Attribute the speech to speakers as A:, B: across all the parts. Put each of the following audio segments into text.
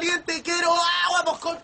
A: caliente, quiero agua, pues con...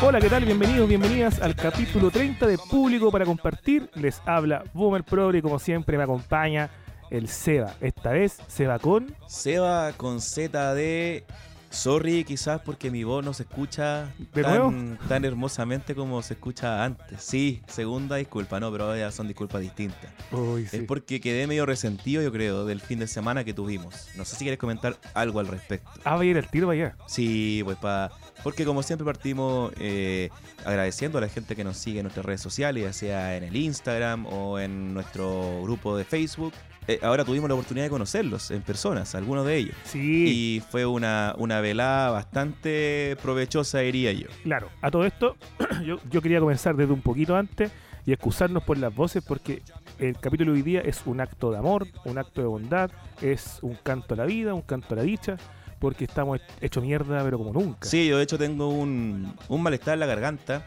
B: Hola, ¿qué tal? Bienvenidos, bienvenidas al capítulo 30 de Público para Compartir. Les habla Boomer Progre y como siempre me acompaña el Seba. Esta vez Seba con...
C: Seba con Z de Sorry, quizás porque mi voz no se escucha
B: ¿De
C: tan, tan hermosamente como se escucha antes. Sí, segunda disculpa, no, pero ahora ya son disculpas distintas.
B: Uy, sí.
C: Es porque quedé medio resentido, yo creo, del fin de semana que tuvimos. No sé si quieres comentar algo al respecto.
B: Ah, va a ir el tiro allá.
C: Sí, pues para. Porque como siempre partimos eh, agradeciendo a la gente que nos sigue en nuestras redes sociales, ya sea en el Instagram o en nuestro grupo de Facebook. Eh, ahora tuvimos la oportunidad de conocerlos en personas, algunos de ellos.
B: Sí,
C: Y fue una, una velada bastante provechosa, diría yo.
B: claro. A todo esto, yo, yo quería comenzar desde un poquito antes y excusarnos por las voces porque el capítulo de hoy día es un acto de amor, un acto de bondad, es un canto a la vida, un canto a la dicha, porque estamos hecho mierda, pero como nunca.
C: Sí, yo de hecho tengo un, un malestar en la garganta.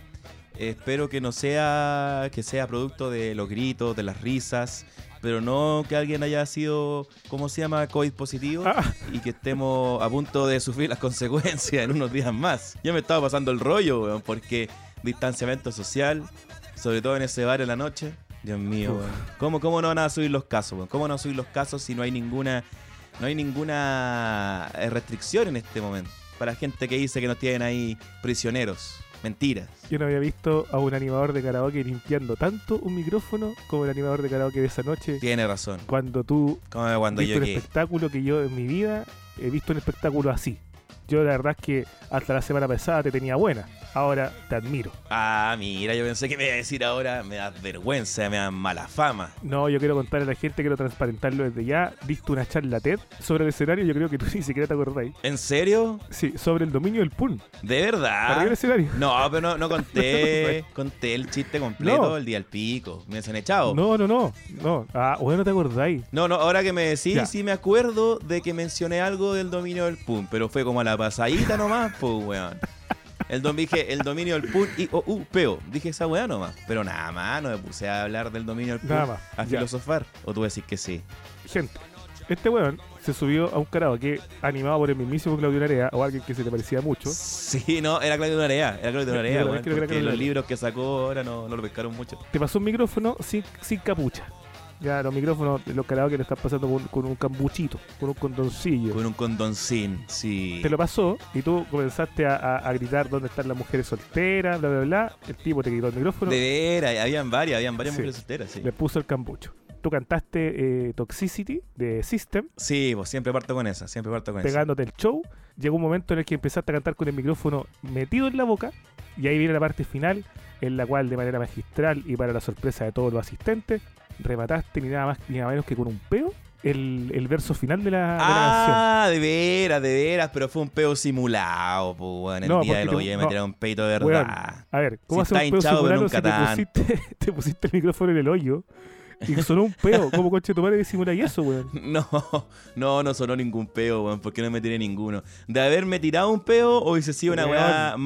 C: Espero que no sea que sea producto de los gritos, de las risas, pero no que alguien haya sido, ¿cómo se llama? COVID positivo
B: Ah.
C: y que estemos a punto de sufrir las consecuencias en unos días más. Ya me estaba pasando el rollo, weón, porque distanciamiento social, sobre todo en ese bar en la noche. Dios mío, weón. ¿Cómo, ¿Cómo no van a subir los casos, weón? ¿Cómo no van a subir los casos si no hay ninguna no hay ninguna eh, restricción en este momento para gente que dice que nos tienen ahí prisioneros. Mentiras.
B: Yo no había visto a un animador de karaoke limpiando tanto un micrófono como el animador de karaoke de esa noche.
C: Tiene razón.
B: Cuando tú
C: Como cuando
B: viste
C: yo
B: un espectáculo que yo en mi vida he visto un espectáculo así. Yo la verdad es que hasta la semana pasada te tenía buena. Ahora te admiro.
C: Ah, mira, yo pensé que me iba a decir ahora, me da vergüenza, me da mala fama.
B: No, yo quiero contarle a la gente, quiero transparentarlo desde ya. Diste una charla TED sobre el escenario, yo creo que tú ni siquiera te acordáis.
C: ¿En serio?
B: Sí, sobre el dominio del PUN.
C: ¿De verdad?
B: del escenario.
C: No, pero no, no conté, conté el chiste completo
B: No.
C: el día del pico. Me han echado.
B: No, no, no. No. Ah, bueno, no te acordáis.
C: No, no, ahora que me decís,
B: Ya.
C: sí me acuerdo de que mencioné algo del dominio del PUN, pero fue como a la pasadita nomás, pues, weón. El dom dije el dominio del PUN y o u peo. Dije esa weá nomás. Pero nada más, no me puse a hablar del dominio del PUN.
B: Nada más,
C: A
B: ya.
C: filosofar. O tú decís que sí.
B: Gente, este weón se subió a un karaoke animado por el mismísimo Claudio Narea o alguien que se le parecía mucho.
C: Sí, no, era Claudio Narea. Era Claudio Narea, Porque
B: Claudio
C: los libros que sacó ahora no, no lo pescaron mucho.
B: Te pasó un micrófono sin, sin capucha. Ya los micrófonos, los karaoke le están pasando con, con un cambuchito, con un condoncillo.
C: Con un condoncín, sí.
B: Te lo pasó y tú comenzaste a, a- a gritar dónde están las mujeres solteras, bla, bla, bla. El tipo te quitó el micrófono,
C: De veras, habían varias, habían varias
B: Sí.
C: mujeres solteras, sí.
B: le puso el cambucho. Tú cantaste eh, Toxicity de System,
C: Sí, pues siempre parto con esa, siempre parto con esa.
B: pegándote el show. Llegó un momento en el que empezaste a cantar con el micrófono metido en la boca y ahí viene la parte final en la cual de manera magistral y para la sorpresa de todos los asistentes remataste ni nada más ni nada menos que con un peo el, el verso final de la, de la canción.
C: Ah, de veras, de veras, pero fue un peo simulado, pues, weón. El
B: No,
C: día
B: te-
C: hoyo me
B: no.
C: tiraron un peito de verdad.
B: A ver, ¿cómo
C: Si
B: hace un peo simulado si te pusiste, te pusiste el micrófono en el hoyo y sonó un peo? ¿Cómo coche tu madre disimula y eso, weón?
C: No, no, no sonó ningún peo, weón, porque no me tiré ninguno. De haberme tirado un peo, hubiese sido una
B: Weón,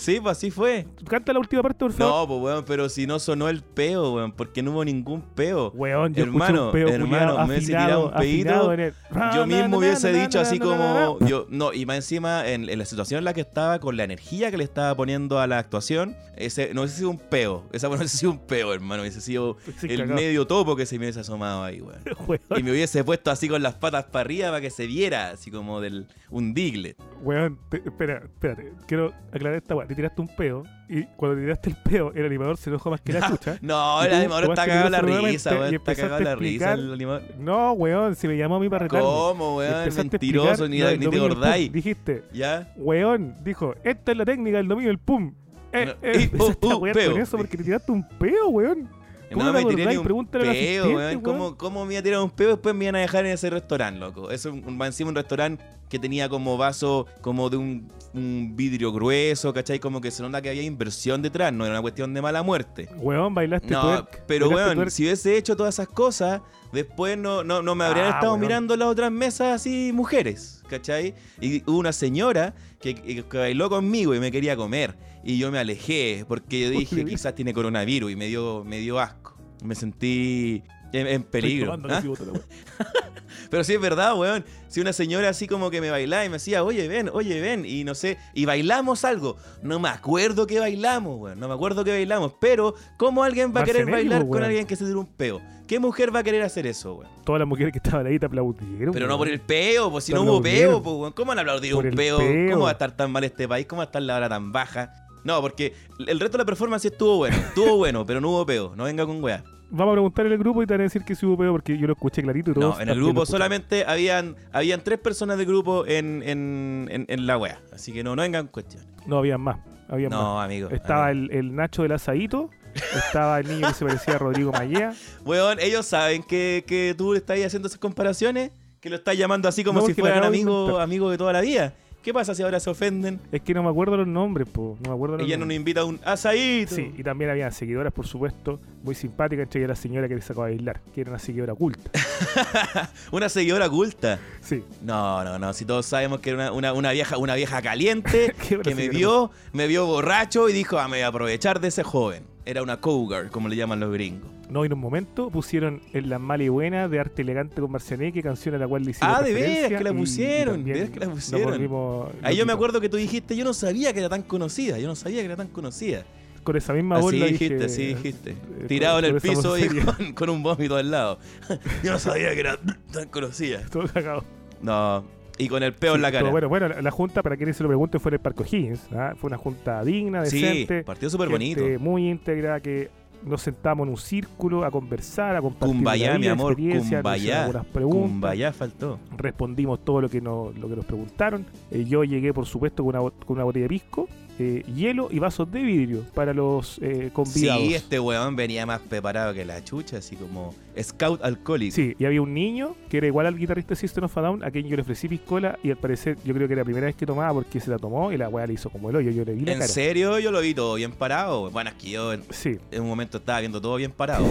C: Sí, pues así fue.
B: Canta la última parte, por favor.
C: No, pues weón, pero si no sonó el peo, weón, porque no hubo ningún peo.
B: Weón, yo
C: Hermano,
B: un peo
C: hermano,
B: culiao
C: me hubiese tirado un
B: el-
C: Yo mismo hubiese dicho así como yo no y más encima en, en la situación en la que estaba con la energía que le estaba poniendo a la actuación ese no hubiese sido un peo esa no hubiese sido un peo hermano hubiese sido
B: Sí,
C: el
B: cagado.
C: medio topo que se me hubiese asomado ahí weón
B: Weón,
C: y me hubiese puesto así con las patas para arriba para que se viera así como del un diglet
B: weón, te- espera, espérate. Quiero aclarar esta weá. Te tiraste un peo y cuando te tiraste el peo, el animador se enojó más que la chucha.
C: no el animador está cagado la risa weón está cagado la risa el animador
B: No, weón, si me llamó a mí para retarme.
C: ¿Cómo, weón? Mentiroso, ni, ni te acordáis.
B: Dijiste,
C: ¿Ya?
B: weón, dijo, esta es la técnica del dominio del pum. Eh, eh,
C: peo.
B: con eso porque te tiraste un peo, weón. ¿Cómo
C: No me tiré ni un peo, weón. ¿Cómo, ¿Cómo me iba a tirar un peo y después me iban a dejar en ese restaurante, loco? Es un, encima un restaurante que tenía como vaso como de un, un vidrio grueso, ¿cachai? Como que se nota que había inversión detrás, no era una cuestión de mala muerte.
B: Weón, bailaste
C: No,
B: twerk.
C: pero
B: bailaste
C: weón,
B: twerk.
C: si hubiese hecho todas esas cosas, después no, no, no me habrían
B: Ah,
C: estado
B: weón.
C: mirando las otras mesas así mujeres, ¿cachai? Y hubo una señora que- que bailó conmigo y me quería comer. Y yo me alejé porque yo dije, quizás tiene coronavirus y me dio, me dio asco. Me sentí en, peligro. ¿ah? Pero sí es verdad, weón. Si una señora así como que me bailaba y me decía, oye, ven, oye, ven, y no sé, y bailamos algo. No me acuerdo que bailamos, weón. No me acuerdo que bailamos. Pero, ¿cómo alguien va a querer bailar
B: pues,
C: con alguien que se tira un peo? ¿Qué mujer va a querer hacer eso, weón?
B: Todas las mujeres que estaban ahí te aplaudieron.
C: Pero no por el peo, pues si no hubo peo, pues, weón. ¿Cómo van a aplaudir
B: Por
C: un peo?
B: peo.
C: ¿Cómo va a estar tan mal este país? ¿Cómo va a estar la hora tan baja? No, porque el resto de la performance estuvo bueno. Estuvo bueno, pero no hubo peo. No venga con weá.
B: Vamos a preguntar en el grupo y te van a decir que sí hubo peo porque yo lo escuché clarito y todos.
C: No, en el grupo solamente habían, habían tres personas del grupo en, en, en, en la wea. Así que no, no vengan cuestiones.
B: No, habían más. Habían más.
C: No, amigo.
B: Estaba
C: amigo.
B: el, el Nacho del asadito. Estaba el niño que se parecía a Rodrigo Mallea.
C: Weón, ellos saben que, que tú estás haciendo esas comparaciones, que lo estás llamando así como
B: No,
C: si fueran amigos amigo de toda la vida. ¿Qué pasa si ahora se ofenden
B: Es que no me acuerdo los nombres, po. No me acuerdo los
C: y ya no nos
B: nombres.
C: invita a un asadito?
B: Sí, y también habían seguidoras, por supuesto, muy simpáticas, entre la señora que le sacó a bailar, que era una seguidora oculta.
C: Una seguidora oculta.
B: Sí.
C: No, no, no. Si todos sabemos que era una, una, una vieja, una vieja caliente que me vio, me vio borracho y dijo, ah, me voy a aprovechar de ese joven. Era una cougar, como le llaman los gringos.
B: No, en un momento pusieron en la mala y buena de arte elegante con Marcianeque, canción a la cual le hicieron
C: Ah, de veras que la pusieron, de veras que la pusieron. Ahí yo me acuerdo que tú dijiste, yo no sabía que era tan conocida, yo no sabía que era tan conocida.
B: Con esa misma voz
C: Así
B: la
C: dijiste,
B: dije,
C: así dijiste.
B: eh,
C: Tirado en el piso y con, con un vómito al lado. Yo no sabía que era tan conocida.
B: Todo cagado.
C: No, y con el peo en la
B: Sí,
C: cara.
B: bueno, bueno, la, la junta, para quienes se lo pregunten, fue en el Parco Higgins. ¿ah? Fue una junta digna,
C: sí,
B: decente.
C: partido súper bonito.
B: Muy íntegra, que nos sentamos en un círculo a conversar, a compartir
C: Cumbayá,
B: la
C: mi amor,
B: hicieron
C: Cumbayá.
B: algunas preguntas.
C: Faltó.
B: respondimos todo lo que nos, lo que nos preguntaron. Eh, yo llegué, por supuesto, con una, con una botella de pisco, eh, hielo y vasos de vidrio para los eh, convidados.
C: Sí, este weón venía más preparado que la chucha, así como scout alcohólico.
B: Sí, y había un niño que era igual al guitarrista System of a Down, a quien yo le ofrecí piscola y al parecer yo creo que era la primera vez que tomaba porque se la tomó y la weá le hizo como el hoyo. Yo le vi la
C: ¿En
B: cara.
C: serio? Yo lo vi todo bien parado. Bueno, es que yo en,
B: Sí.
C: en un momento estaba viendo todo bien parado.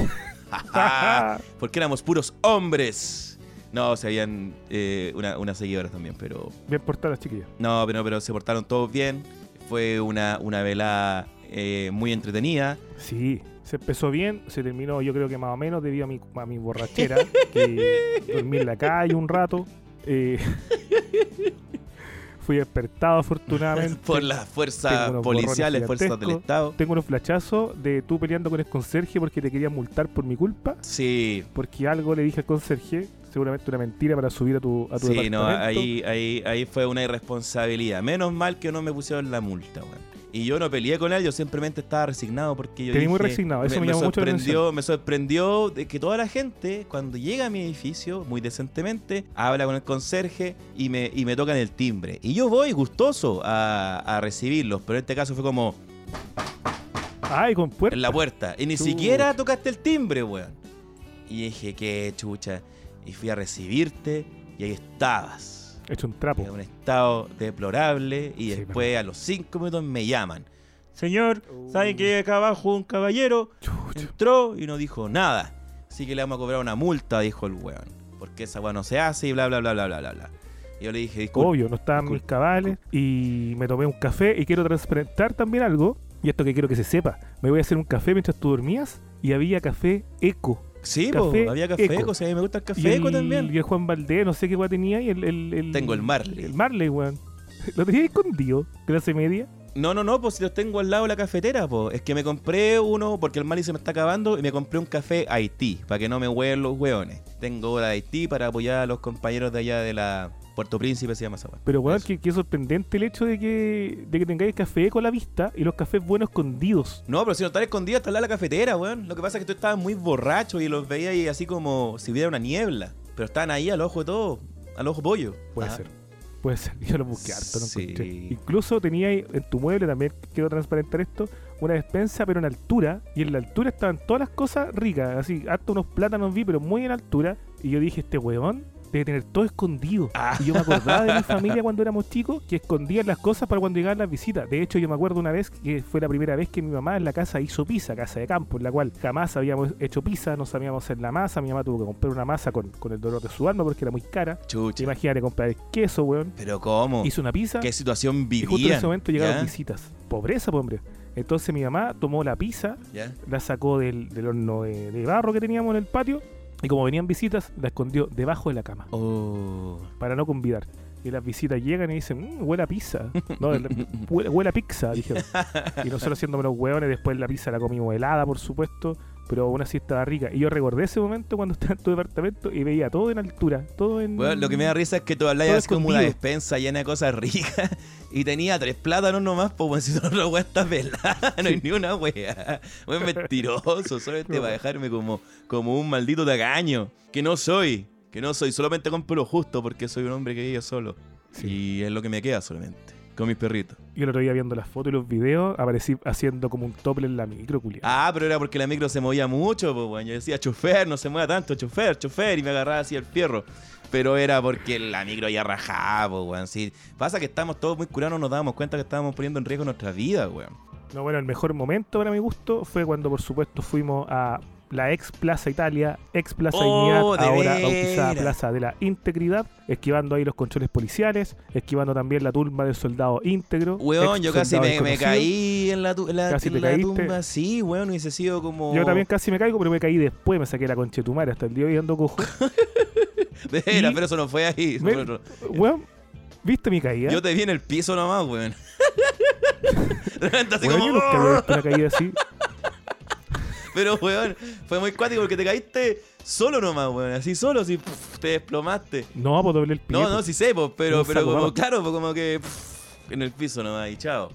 C: Porque éramos puros hombres. No, se habían eh, una, unas seguidoras también, pero
B: Bien portada las chiquillas.
C: No, pero, pero se portaron todos bien. Fue una, una velada eh, muy entretenida.
B: Sí, se empezó bien, se terminó yo creo que más o menos debido a mi, a mi borrachera, que dormí en la calle un rato. eh, fui despertado afortunadamente.
C: Por las fuerzas policiales, fuerzas del. Estado.
B: Tengo unos flachazos de tú peleando con el conserje porque te querían multar por mi culpa,
C: Sí,
B: porque algo le dije al conserje, seguramente una mentira para subir a tu, a tu
C: sí, no, ahí, ahí, ahí fue una irresponsabilidad. Menos mal que no me pusieron la multa, weón. Y yo no peleé con él, yo simplemente estaba resignado porque yo
B: Te muy resignado, eso me llamó mucho la
C: sorprendió, Me sorprendió de que toda la gente, cuando llega a mi edificio, muy decentemente, habla con el conserje y me, y me tocan el timbre. Y yo voy gustoso a, a recibirlos, pero en este caso fue como
B: Ay, con puerta.
C: en la puerta. Y ni siquiera tocaste el timbre, weón. Y dije, qué chucha. Y fui a recibirte y ahí estabas.
B: Hecho un trapo.
C: En un estado deplorable y
B: Sí,
C: después a los cinco minutos me llaman. Señor, ¿saben que acá abajo un caballero entró y no dijo nada? Así que le vamos a cobrar una multa, dijo el weón. Porque esa weón no se hace y bla, bla, bla, bla, bla, bla, bla. Y yo le dije, disculpe.
B: Obvio, no estaban mis cabales y me tomé un café y quiero transparentar también algo. Y esto que quiero que se sepa. Me voy a hacer un café mientras tú dormías y había café eco.
C: Sí, po,
B: Café
C: había café
B: Eco.
C: eco, si a mí me gusta el
B: Y
C: café eco
B: el,
C: también.
B: y el Juan Valdés, no sé qué weá tenía y el, el, el-
C: Tengo el Marley.
B: El Marley, weón. Lo tenía escondido, clase media.
C: No, no, no, pues si los tengo al lado de la cafetera, pues. Es que me compré uno porque el Mali se me está acabando y me compré un café Haití, para que no me hueven los hueones. Tengo hora de Haití para apoyar a los compañeros de allá de la Puerto Príncipe, se llama esa weá.
B: Pero weón, qué, sorprendente el hecho de que, de que tengáis café eco a la vista y los cafés buenos escondidos.
C: No, pero si no están escondidos, está de la cafetera, weón. Lo que pasa es que tú estabas muy borracho y los veías ahí así como si hubiera una niebla. Pero estaban ahí al ojo de todo, al ojo pollo.
B: Puede
C: Ajá.
B: ser. Puede ser. Yo lo busqué harto, no
C: Sí.
B: encontré. Incluso tenía ahí en tu mueble, también quiero transparentar esto, una despensa, pero en altura. Y en la altura estaban todas las cosas ricas. Así, harto unos plátanos vi, pero muy en altura. Y yo dije, este weón debe tener todo escondido.
C: Ah.
B: Y yo me acordaba de mi familia cuando éramos chicos que escondían las cosas para cuando llegaban las visitas. De hecho, yo me acuerdo una vez que fue la primera vez que mi mamá en la casa hizo pizza, casa de campo, en la cual jamás habíamos hecho pizza, no sabíamos hacer la masa. Mi mamá tuvo que comprar una masa con, con el dolor de su alma porque era muy cara.
C: Chucha.
B: Imagínate comprar el queso, weón.
C: Pero ¿cómo?
B: Hizo una pizza
C: ¿Qué situación
B: y justo en
C: vivía?
B: ese momento llegaron
C: ¿Ya?
B: visitas. Pobreza, pues, hombre. Entonces mi mamá tomó la pizza,
C: ¿Ya?
B: la sacó del, del horno de, de barro que teníamos en el patio y como venían visitas, la escondió debajo de la cama
C: Oh.
B: para no convidar. Y las visitas llegan y dicen, mmm, huele a pizza. No, el- huele, huele a pizza, dijeron. Y nosotros haciéndome los hueones, después la pizza la comimos helada, por supuesto, pero aún así estaba rica. Y yo recordé ese momento cuando estaba en tu departamento y veía todo en altura, todo en...
C: Bueno, lo que me da risa es que tú así como una despensa llena de cosas ricas y tenía tres plátanos nomás, pues si no la weá está pelada, no hay ni una weá. Weón mentiroso, solamente para dejarme como, como un maldito tacaño, que no soy, que no soy, solamente compro lo justo porque soy un hombre que vive solo.
B: Sí.
C: Y es lo que me queda solamente, con mis perritos.
B: Yo el otro día viendo las fotos y los videos, aparecí haciendo como un tople en la micro, culiao.
C: Ah, pero era porque la micro se movía mucho, pues bueno, yo decía, chofer, no se mueva tanto, chofer, chofer, y me agarraba así el fierro. Pero era porque la micro ya rajaba, pues, weón. Sí, pasa que estamos todos muy curados, no nos dábamos cuenta que estábamos poniendo en riesgo nuestra vida, weón.
B: No, bueno, el mejor momento para mi gusto fue cuando, por supuesto, fuimos a la ex Plaza Italia, ex Plaza
C: Oh,
B: ahora
C: veras.
B: bautizada Plaza de la Integridad, esquivando ahí los controles policiales, esquivando también la tumba del soldado íntegro.
C: Weón, yo casi me, caí en la, la,
B: Casi
C: en
B: te
C: la tumba. Sí, weón, hubiese sido como...
B: Yo también casi me caigo, pero me caí después, me saqué la concha de tu madre hasta el día de hoy ando cojo. Y-
C: pero eso no fue ahí.
B: Me-. Weón, ¿viste mi caída?
C: Yo te vi en el piso nomás, weón. De repente así
B: Weón,
C: como...
B: yo nunca una caída así.
C: Pero, weón, fue muy cuático porque te caíste solo nomás, weón. Así solo, así pff, te desplomaste.
B: No, pues doblé el pie.
C: No,
B: pues.
C: no, sí sé, pues, pero, pero
B: saco,
C: como, claro, pues como que pff, en el piso nomás y chao.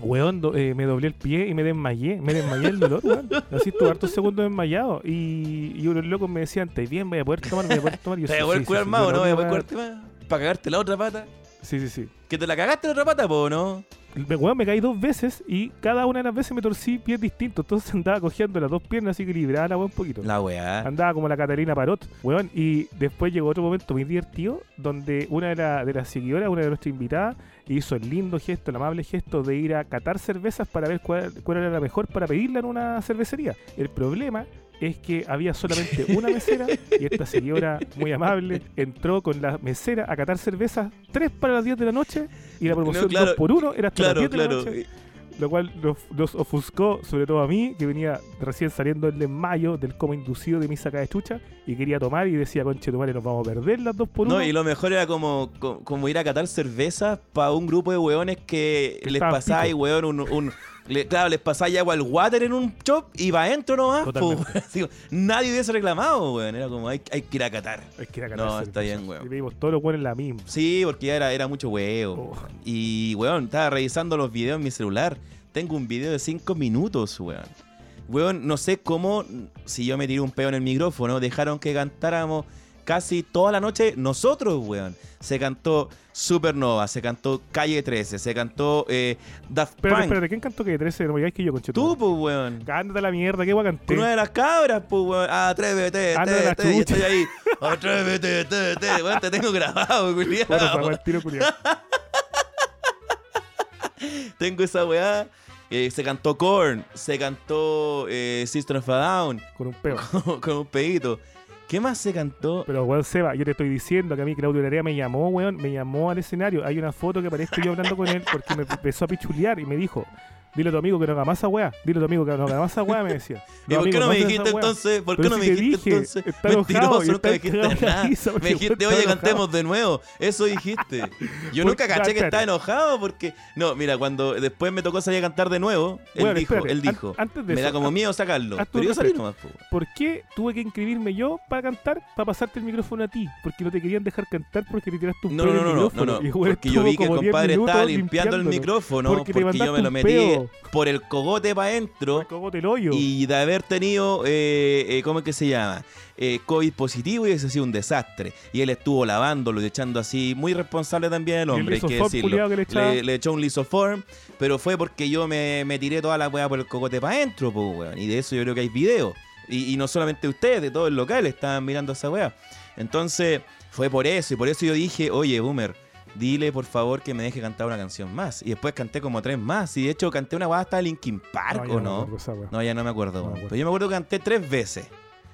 B: Weón, do- eh, me doblé el pie y me desmayé. Me desmayé el dolor, weón. Así estuve hartos segundos desmayado. Y, y unos locos me decían, ¿estás bien? ¿Voy a poder tomar? ¿Voy a poder tomar? Yo,
C: ¿Te voy a poder
B: sí,
C: curar
B: sí,
C: más o no? ¿Voy a poder curarte más? ¿Para cagarte la otra pata?
B: Sí, sí, sí.
C: ¿Que te la cagaste la otra pata, po, no?
B: Me, weón, me caí dos veces y cada una de las veces me torcí pies distintos. Entonces andaba cogiendo las dos piernas así que libraba la weón un poquito.
C: La weá.
B: Andaba como la Catalina Parot, weón. Y después llegó otro momento muy divertido donde una de, la- de las seguidoras, una de nuestras invitadas, hizo el lindo gesto, el amable gesto de ir a catar cervezas para ver cuál, cuál era la mejor para pedirla en una cervecería. El problema es que había solamente una mesera y esta señora muy amable entró con la mesera a catar cervezas, tres para las 10 de la noche y la promoción
C: No, claro,
B: 2 por 1 era hasta
C: Claro,
B: las 10 de la noche lo cual nos, nos ofuscó, sobre todo a mí, que venía recién saliendo el desmayo del coma inducido de mi saca de chucha y quería tomar y decía, conche tu madre, nos vamos a perder las dos por uno.
C: No, y lo mejor era como, co- como, ir a catar cervezas para un grupo de weones que
B: Que
C: les pasáis, weón, un, un- le- claro, les pasáis agua al water en un shop y va adentro nomás, po, nadie hubiese reclamado, weón. Era como, hay, hay que ir a catar.
B: Es que era catar
C: No, está bien, weón.
B: Y pedimos todos los buenos la misma.
C: Sí, porque ya era, era mucho huevo.
B: Oh.
C: Y, weón, estaba revisando los videos en mi celular. Tengo un video de 5 minutos, weón. Weón, no sé cómo, si yo me tiré un peo en el micrófono, dejaron que cantáramos casi toda la noche nosotros, weón. Se cantó Supernova, se cantó Calle 13, se cantó eh, Daft Punk.
B: espérate, ¿quién cantó que 13? No me digáis que yo, conche tu
C: Tú, pues, weón.
B: Ándate a la mierda, qué guay canté.
C: Una de las cabras, pues, weón. Atrévete,
B: Anda
C: te, te, estoy ahí. Atrévete, te, te. Weón, te tengo grabado, culiao.
B: Bueno, tiro culiao.
C: Tengo esa weá. Eh, se cantó Korn, se cantó eh, System of a Down,
B: con un peo.
C: con, con un pedito. ¿Qué más se cantó?
B: Pero, weón, Seba, yo te estoy diciendo que a mí Claudio Larea me llamó, weón, me llamó al escenario. Hay una foto que aparezco yo hablando con él porque me empezó a pichulear y me dijo, dile a tu amigo que no haga más esa weá, dile a tu amigo que no haga más esa weá, me decía.
C: ¿Y por qué no me dijiste entonces? ¿Por qué no me
B: te
C: dijiste entonces? Mentiroso, nunca me dijiste nada. Me dijiste, oye, cantemos de nuevo. Eso dijiste. Yo nunca caché que estaba enojado porque. No, mira, cuando después me tocó salir a cantar de nuevo, él dijo, él dijo. Me da como miedo sacarlo. Pero yo salí nomás, po.
B: ¿Por qué tuve que inscribirme yo para cantar, para pasarte el micrófono a ti? Porque no te querían dejar cantar porque le tiraste un
C: No, no, no, no, no, no, porque yo vi que el
B: estuvo como 10
C: compadre estaba limpiando el micrófono
B: Porque te
C: yo me lo metí por el cogote para adentro
B: el hoyo.
C: y de haber tenido, eh, eh, ¿cómo es que se llama? Eh, COVID positivo y ese ha sido un desastre. Y él estuvo lavándolo y echando así, muy responsable también el
B: Y el
C: hombre, hay que decirlo.
B: que le echaba.
C: Le, le echó un lisoform, pero fue porque yo me, me tiré toda la weá por el cogote para adentro, weón. Y de eso yo creo que hay video. Y, y no solamente ustedes, de todo el local estaban mirando esa weá. Entonces, fue por eso, y por eso yo dije, oye, Boomer, dile por favor que me deje cantar una canción más. Y después canté como tres más. Y de hecho canté una guada hasta Linkin Park, ¿o no?
B: esa.
C: No, ya no me acuerdo.
B: No me
C: weón.
B: acuerdo.
C: Pero yo me acuerdo que canté tres veces.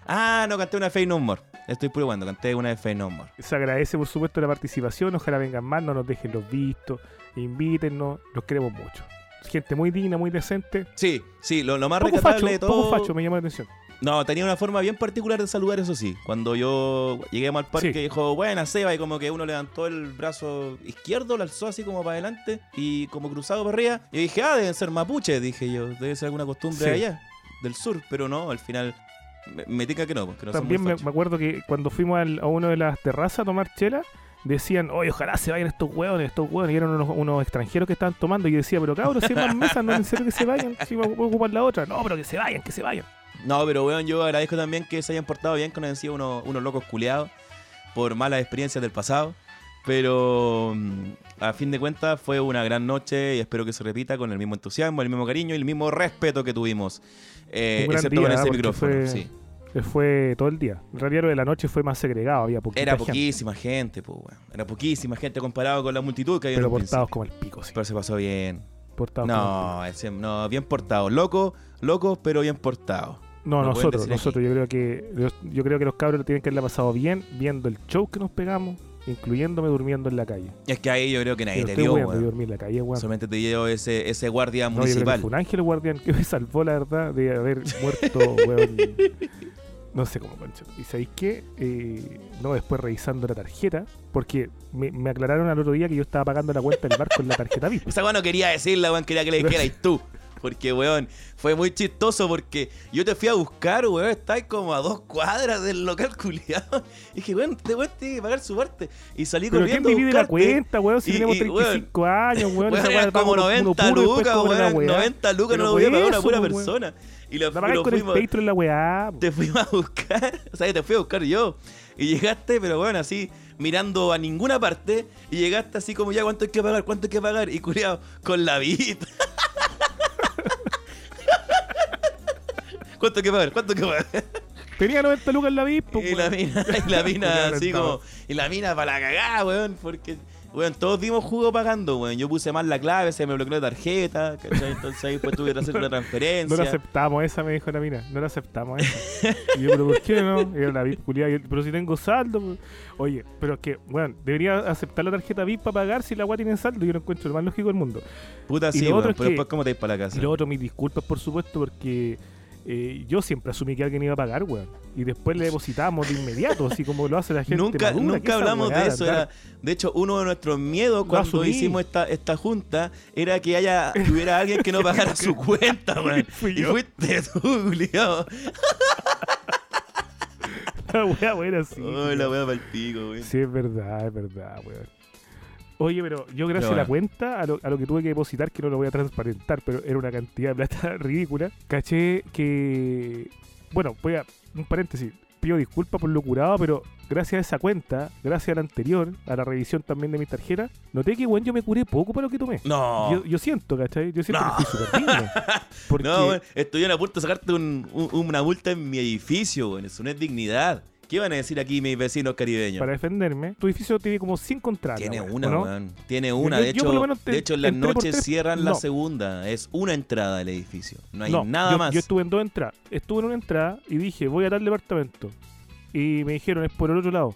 C: Ah, no, canté una de Fey No More. Estoy puro bueno, canté una de Fey No More.
B: Se agradece, por supuesto, la participación. Ojalá vengan más, no nos dejen los vistos, invítennos, los queremos mucho. Gente muy digna, muy decente.
C: Sí, sí, lo, lo más
B: Poco facho,
C: de todo.
B: poco facho, me llama la atención.
C: No, tenía una forma bien particular de saludar, eso sí. Cuando yo lleguemos al parque,
B: Sí.
C: dijo, buena, Seba, y como que uno levantó el brazo izquierdo, lo alzó así como para adelante y como cruzado para arriba. Y dije, ah, deben ser mapuches, dije yo, debe ser alguna costumbre
B: Sí.
C: allá, del sur, pero no, al final me, me tica que no, porque no
B: También me, acuerdo que cuando fuimos al- a una de las terrazas a tomar chela, decían, oye, ojalá se vayan estos hueones, estos hueones. Y eran unos, unos extranjeros que estaban tomando. Y yo decía, pero cabros, si más mesas, no es en serio que se vayan. Si voy a ocupar la otra. No, pero que se vayan, que se vayan.
C: No, pero weón, yo agradezco también que se hayan portado bien, que no hayan sido unos, unos locos culeados por malas experiencias del pasado. Pero mm, a fin de cuentas fue una gran noche y espero que se repita con el mismo entusiasmo, el mismo cariño y el mismo respeto que tuvimos. Eh, excepto
B: día,
C: con ese micrófono.
B: fue-
C: sí.
B: Fue todo el día. En realidad lo de la noche fue más segregado, había poquita
C: Era
B: gente,
C: poquísima gente, pues, weón. Era poquísima gente comparado con la multitud que había
B: Pero portados
C: principio.
B: como el pico, sí.
C: Pero se pasó bien.
B: Portados como el
C: No, no, bien portado. Loco, locos, pero bien portados.
B: No, nosotros,
C: aquí.
B: nosotros. Yo creo que yo, creo que los cabros tienen que haberla pasado bien viendo el show que nos pegamos, incluyéndome durmiendo en la calle.
C: Y es que ahí yo creo que nadie
B: Pero
C: te vio, weón.
B: yo dormí en la calle, weón.
C: Solamente te dio ese, ese guardia
B: No, yo creo que
C: municipal.
B: fue un ángel guardián que me salvó, la verdad, de haber muerto, weón. No sé cómo, concha. ¿Y sabéis qué? Eh, no, después revisando la tarjeta, porque me, me aclararon al otro día que yo estaba pagando la cuenta del bar con la tarjeta VIP.
C: Esa weón no quería decirla, weón, quería que le dijeras tú. Porque, weón, fue muy chistoso porque yo te fui a buscar, weón, estáis como a dos cuadras del local culiado. Y dije, weón, este weón tiene que pagar su parte. Y salí
B: Pero ¿quién
C: corriendo a
B: divide la cuenta, weón? Si
C: Y-
B: tenemos
C: y,
B: 35 años, weón.
C: Weón, como
B: paga uno- uno
C: 90
B: puro y después
C: lucas, weón.
B: weá.
C: 90 lucas no lo voy a pagar a una pura
B: weón.
C: persona. Y la,
B: La
C: lo
B: con el
C: fuimos,
B: Patreon la weá.
C: te fuimos a buscar. O sea, te fui a buscar yo. Y llegaste, pero bueno, así, mirando a ninguna parte. Y llegaste así como ya, ¿cuánto hay que pagar? ¿Cuánto hay que pagar? Y culiado, con la VIP. ¿Cuánto que pagar? ¿Cuánto que pagar?
B: Tenía 90 lucas en la VIP, po,
C: Y la
B: weón.
C: mina, y la mina así como. Y la mina para la cagada, weón. Porque, weón, todos dimos jugo pagando, weón. Yo puse mal la clave, se me bloqueó la tarjeta, ¿cachai? Entonces ahí después tuve que hacer una
B: No
C: transferencia.
B: la aceptamos esa, me dijo la mina. No la aceptamos esa. y yo, pero ¿por qué no? Era la VIP culiada. Pero si tengo saldo. pues. Oye, pero es que, bueno, debería aceptar la tarjeta VIP para pagar si la weá tiene saldo. Yo lo encuentro lo más lógico del mundo.
C: Puta,
B: Y
C: sí, weón. Pero después, ¿cómo te vais para la casa?
B: Y lo otro, mis disculpas, por supuesto, porque eh, yo siempre asumí que alguien iba a pagar, weón. Y después le depositamos de inmediato, así como lo hace la gente.
C: Nunca,
B: madura,
C: nunca hablamos
B: weá
C: de eso. Era, de hecho, uno de nuestros miedos cuando hicimos esta, esta junta era que haya hubiera alguien que no pagara su cuenta, weón. Y fuiste tú, culiao.
B: La weá, buena, sí.
C: Oh, la weá pa'l pico, weón.
B: Sí, es verdad, es verdad, weón. Oye, pero yo gracias a la cuenta, a lo, a lo que tuve que depositar, que no lo voy a transparentar, pero era una cantidad de plata ridícula, caché que... Bueno, voy a... Un paréntesis. Pido disculpas por lo curado, pero gracias a esa cuenta, gracias a la anterior, a la revisión también de mi tarjeta, noté que, weón, yo me curé poco para lo que tomé.
C: No.
B: Yo, yo siento, ¿cachai? Yo siento
C: No.
B: que estoy súper digno. Porque
C: No, weón, estoy a punto de sacarte un- un- una multa en mi edificio, weón. Eso no es dignidad. ¿Qué van a decir aquí mis vecinos caribeños?
B: para defenderme, tu edificio tiene como cinco entradas.
C: Tiene una, weón. Tiene una. De
B: yo
C: hecho,
B: te-
C: de hecho en las noches cierran la segunda. Es una entrada del edificio. No hay
B: No,
C: nada
B: yo,
C: más.
B: Yo estuve en dos entradas. Estuve en una entrada y dije, voy a tal departamento. Y me dijeron, es por el otro lado.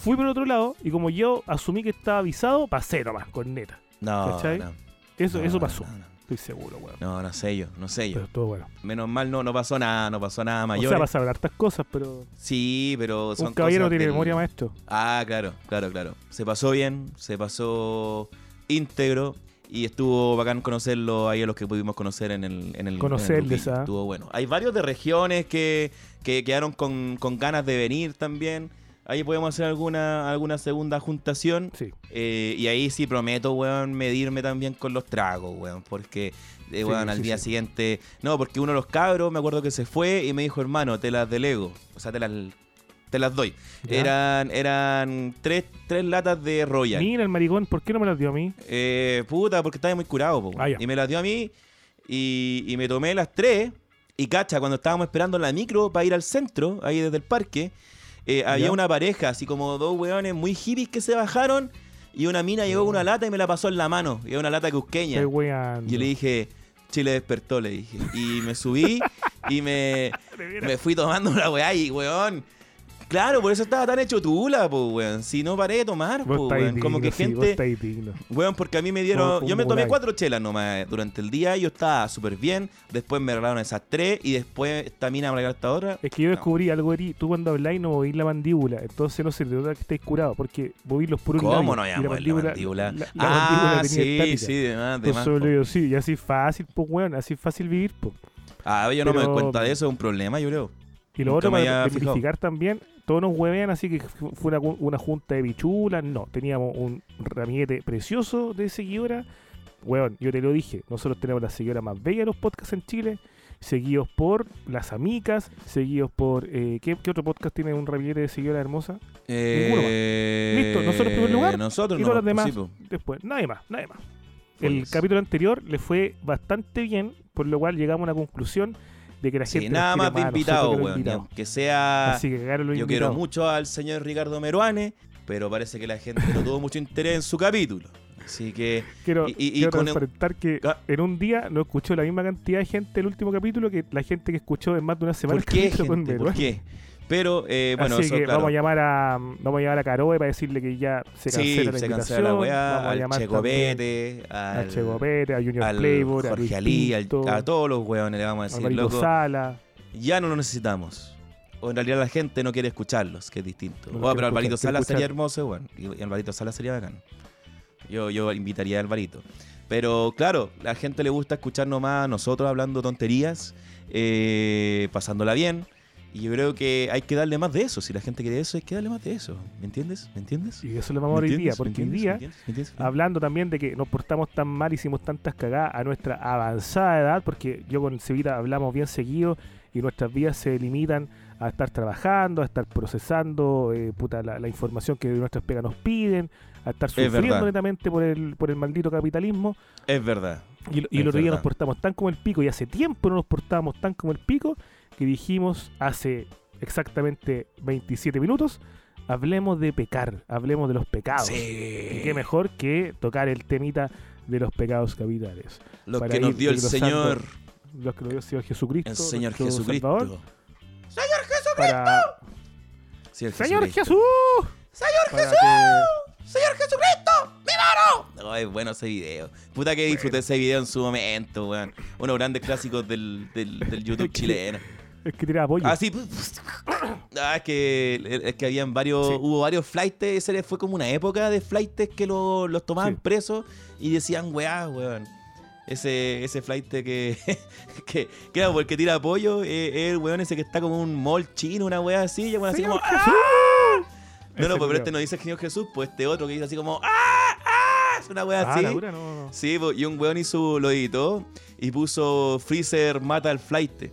B: Fui por el otro lado y como yo asumí que estaba avisado, pasé nomás, con neta.
C: no,
B: ¿cachai?
C: no,
B: Eso, eso pasó. Estoy seguro, weón.
C: No, no sé yo, no sé yo.
B: Pero estuvo bueno.
C: Menos mal no, no pasó nada, no pasó nada
B: O
C: mayor.
B: sea, pasaron hartas cosas, pero
C: Sí, pero son
B: un caballero
C: cosas
B: tiene
C: del-
B: memoria, maestro.
C: Ah, claro, claro, claro. Se pasó bien, se pasó íntegro y estuvo bacán conocerlo ahí a los que pudimos conocer en el en el, en el
B: Conocerles, ah.
C: Estuvo bueno. Hay varios de regiones que, que quedaron con, con ganas de venir también. Ahí podemos hacer alguna, alguna segunda juntación.
B: Sí.
C: Eh, y ahí sí prometo, weón, medirme también con los tragos, weón. Porque, eh,
B: Sí,
C: weón, al
B: sí,
C: día
B: sí.
C: siguiente. No, porque uno de los cabros, me acuerdo que se fue y me dijo, hermano, te las delego. O sea, te las, te las doy.
B: Ya.
C: Eran, eran tres, tres latas de Royal.
B: Mira el maricón, ¿por qué no me las dio a mí?
C: Eh, puta, porque estaba muy curado, po.
B: Ah.
C: Y me las dio a mí y, y me tomé las tres. Y cacha, cuando estábamos esperando la micro para ir al centro, ahí desde el parque, eh, había una pareja, así como dos weones muy hippies que se bajaron y una mina llegó con una lata y me la pasó en la mano. Y era una lata cusqueña.
B: Estoy weando.
C: Y le dije, Chile despertó, le dije. Y me subí y me, me fui tomando la weá y weón. Claro, por eso estaba tan hecho tula, pues, weón. Si no paré de tomar, pues, weón. Como que
B: sí,
C: gente. Weón, porque a mí me dieron. Yo me tomé cuatro chelas nomás durante el día. Yo estaba súper bien. Después me regalaron esas tres. Y después esta mina me regaló esta otra.
B: Es que yo
C: No.
B: descubrí algo de ti. Tú cuando habláis no movís la mandíbula. Entonces no se te nota que estáis curado. Porque movís los puros
C: ¿Cómo
B: labios,
C: no voy a mover la mandíbula?
B: la- la
C: ah,
B: mandíbula
C: sí,
B: estática.
C: sí, de más, de
B: Entonces yo sí, y así fácil, pues, weón. Así fácil vivir, pues.
C: Ah, yo no me doy cuenta de eso, es un problema, yo creo.
B: Y lo
C: Nunca
B: otro, para verificar también, todos nos huevean así que fu- fue una, una junta de bichulas. No, teníamos un ramillete precioso de seguidora. Weón, yo te lo dije, nosotros tenemos la seguidora más bella de los podcasts en Chile, seguidos por Las Amicas, seguidos por... eh, ¿qué, qué otro podcast tiene un ramillete de seguidora hermosa? Ninguno más.
C: Eh,
B: Listo, nosotros en primer lugar,
C: Nosotros
B: y
C: no,
B: todos los demás después. Nadie más, nadie más. El
C: Pues.
B: capítulo anterior le fue bastante bien, por lo cual llegamos a una conclusión de que la
C: Sí,
B: gente...
C: nada más de invitado, weón. Aunque sea.
B: Así que
C: Yo quiero mucho al señor Ricardo Meruane, pero parece que la gente no tuvo mucho interés en su capítulo. Así que.
B: Quiero,
C: Y- y- y
B: quiero
C: con el-
B: transparentar que
C: Ah.
B: en un día no escuchó la misma cantidad de gente el último capítulo que la gente que escuchó en más de una semana
C: ¿Por
B: el
C: qué,
B: con?
C: ¿Por qué? Pero, eh, bueno,
B: Así
C: eso,
B: que
C: claro.
B: vamos a llamar a vamos a llamar a Caroe para decirle que ya se cancela
C: sí,
B: la
C: se
B: invitación.
C: cancela la weá,
B: vamos a
C: al
B: llamar
C: Che
B: también
C: Copete,
B: a
C: al,
B: Copete, a Junior
C: al
B: Playboy, a
C: Jorge Ali, al- a todos los weones le vamos a decir, loco,
B: Sala.
C: ya no lo necesitamos. O en realidad la gente no quiere escucharlos, que es distinto.
B: No
C: Oh,
B: quiere
C: pero Alvarito
B: escuchar,
C: Sala sería
B: escuchar.
C: hermoso, weón. Y, y Alvarito Sala sería bacán. Yo, yo invitaría a Alvarito. Pero claro, la gente le gusta escuchar nomás a nosotros hablando tonterías, eh, pasándola bien. Y yo creo que hay que darle más de eso. Si la gente quiere eso, hay que darle más de eso. ¿Me entiendes? ¿Me entiendes?
B: Y eso lo vamos a
C: ¿Me
B: ver hoy día, porque hoy día, hablando también de que nos portamos tan mal, hicimos tantas cagadas a nuestra avanzada edad, porque yo con Sevita hablamos bien seguido y nuestras vidas se limitan a estar trabajando, a estar procesando eh, puta, la, la información que nuestras pegas nos piden, a estar sufriendo netamente por el, por el maldito capitalismo.
C: Es verdad.
B: Y, y el otro día nos portamos tan como el pico, y hace tiempo no nos portábamos tan como el pico, que dijimos hace exactamente 27 minutos, hablemos de pecar, hablemos de los pecados. Y qué mejor que tocar el temita de los pecados capitales.
C: Lo
B: para
C: que nos dio el Señor,
B: Los que nos dio el Señor Jesucristo.
C: el Señor Jesucristo.
B: Salvador, para-
C: Sí, el
B: ¡Señor
C: Jesucristo.
B: Jesús! ¡Señor Jesús!
C: ¡Señor Jesucristo! ¡Mi mano! No, es bueno ese video. Puta que disfruté ese video en su momento, weón. Uno de los grandes clásicos del, del, del YouTube chileno.
B: Es que tiraba pollo.
C: Ah, sí. Ah, es que, es que habían varios,
B: Sí.
C: hubo varios flights, ese fue como una época de flights que lo- los tomaban
B: Sí.
C: presos y decían, weá, weón. Ese, ese flight que, que, era porque tira pollo, eh, es el weón ese que está como un mall chino, una weá así, y así
B: ¡Señor
C: como! ¡ah! No, no, pues, pero este no dice el Señor Jesús, pues este otro que dice así como, ¡ah! ¡ah! Es una weá
B: Ah,
C: así.
B: la dura, no, no.
C: Sí, po, y un weón hizo, lo editó y puso Freezer mata al flight.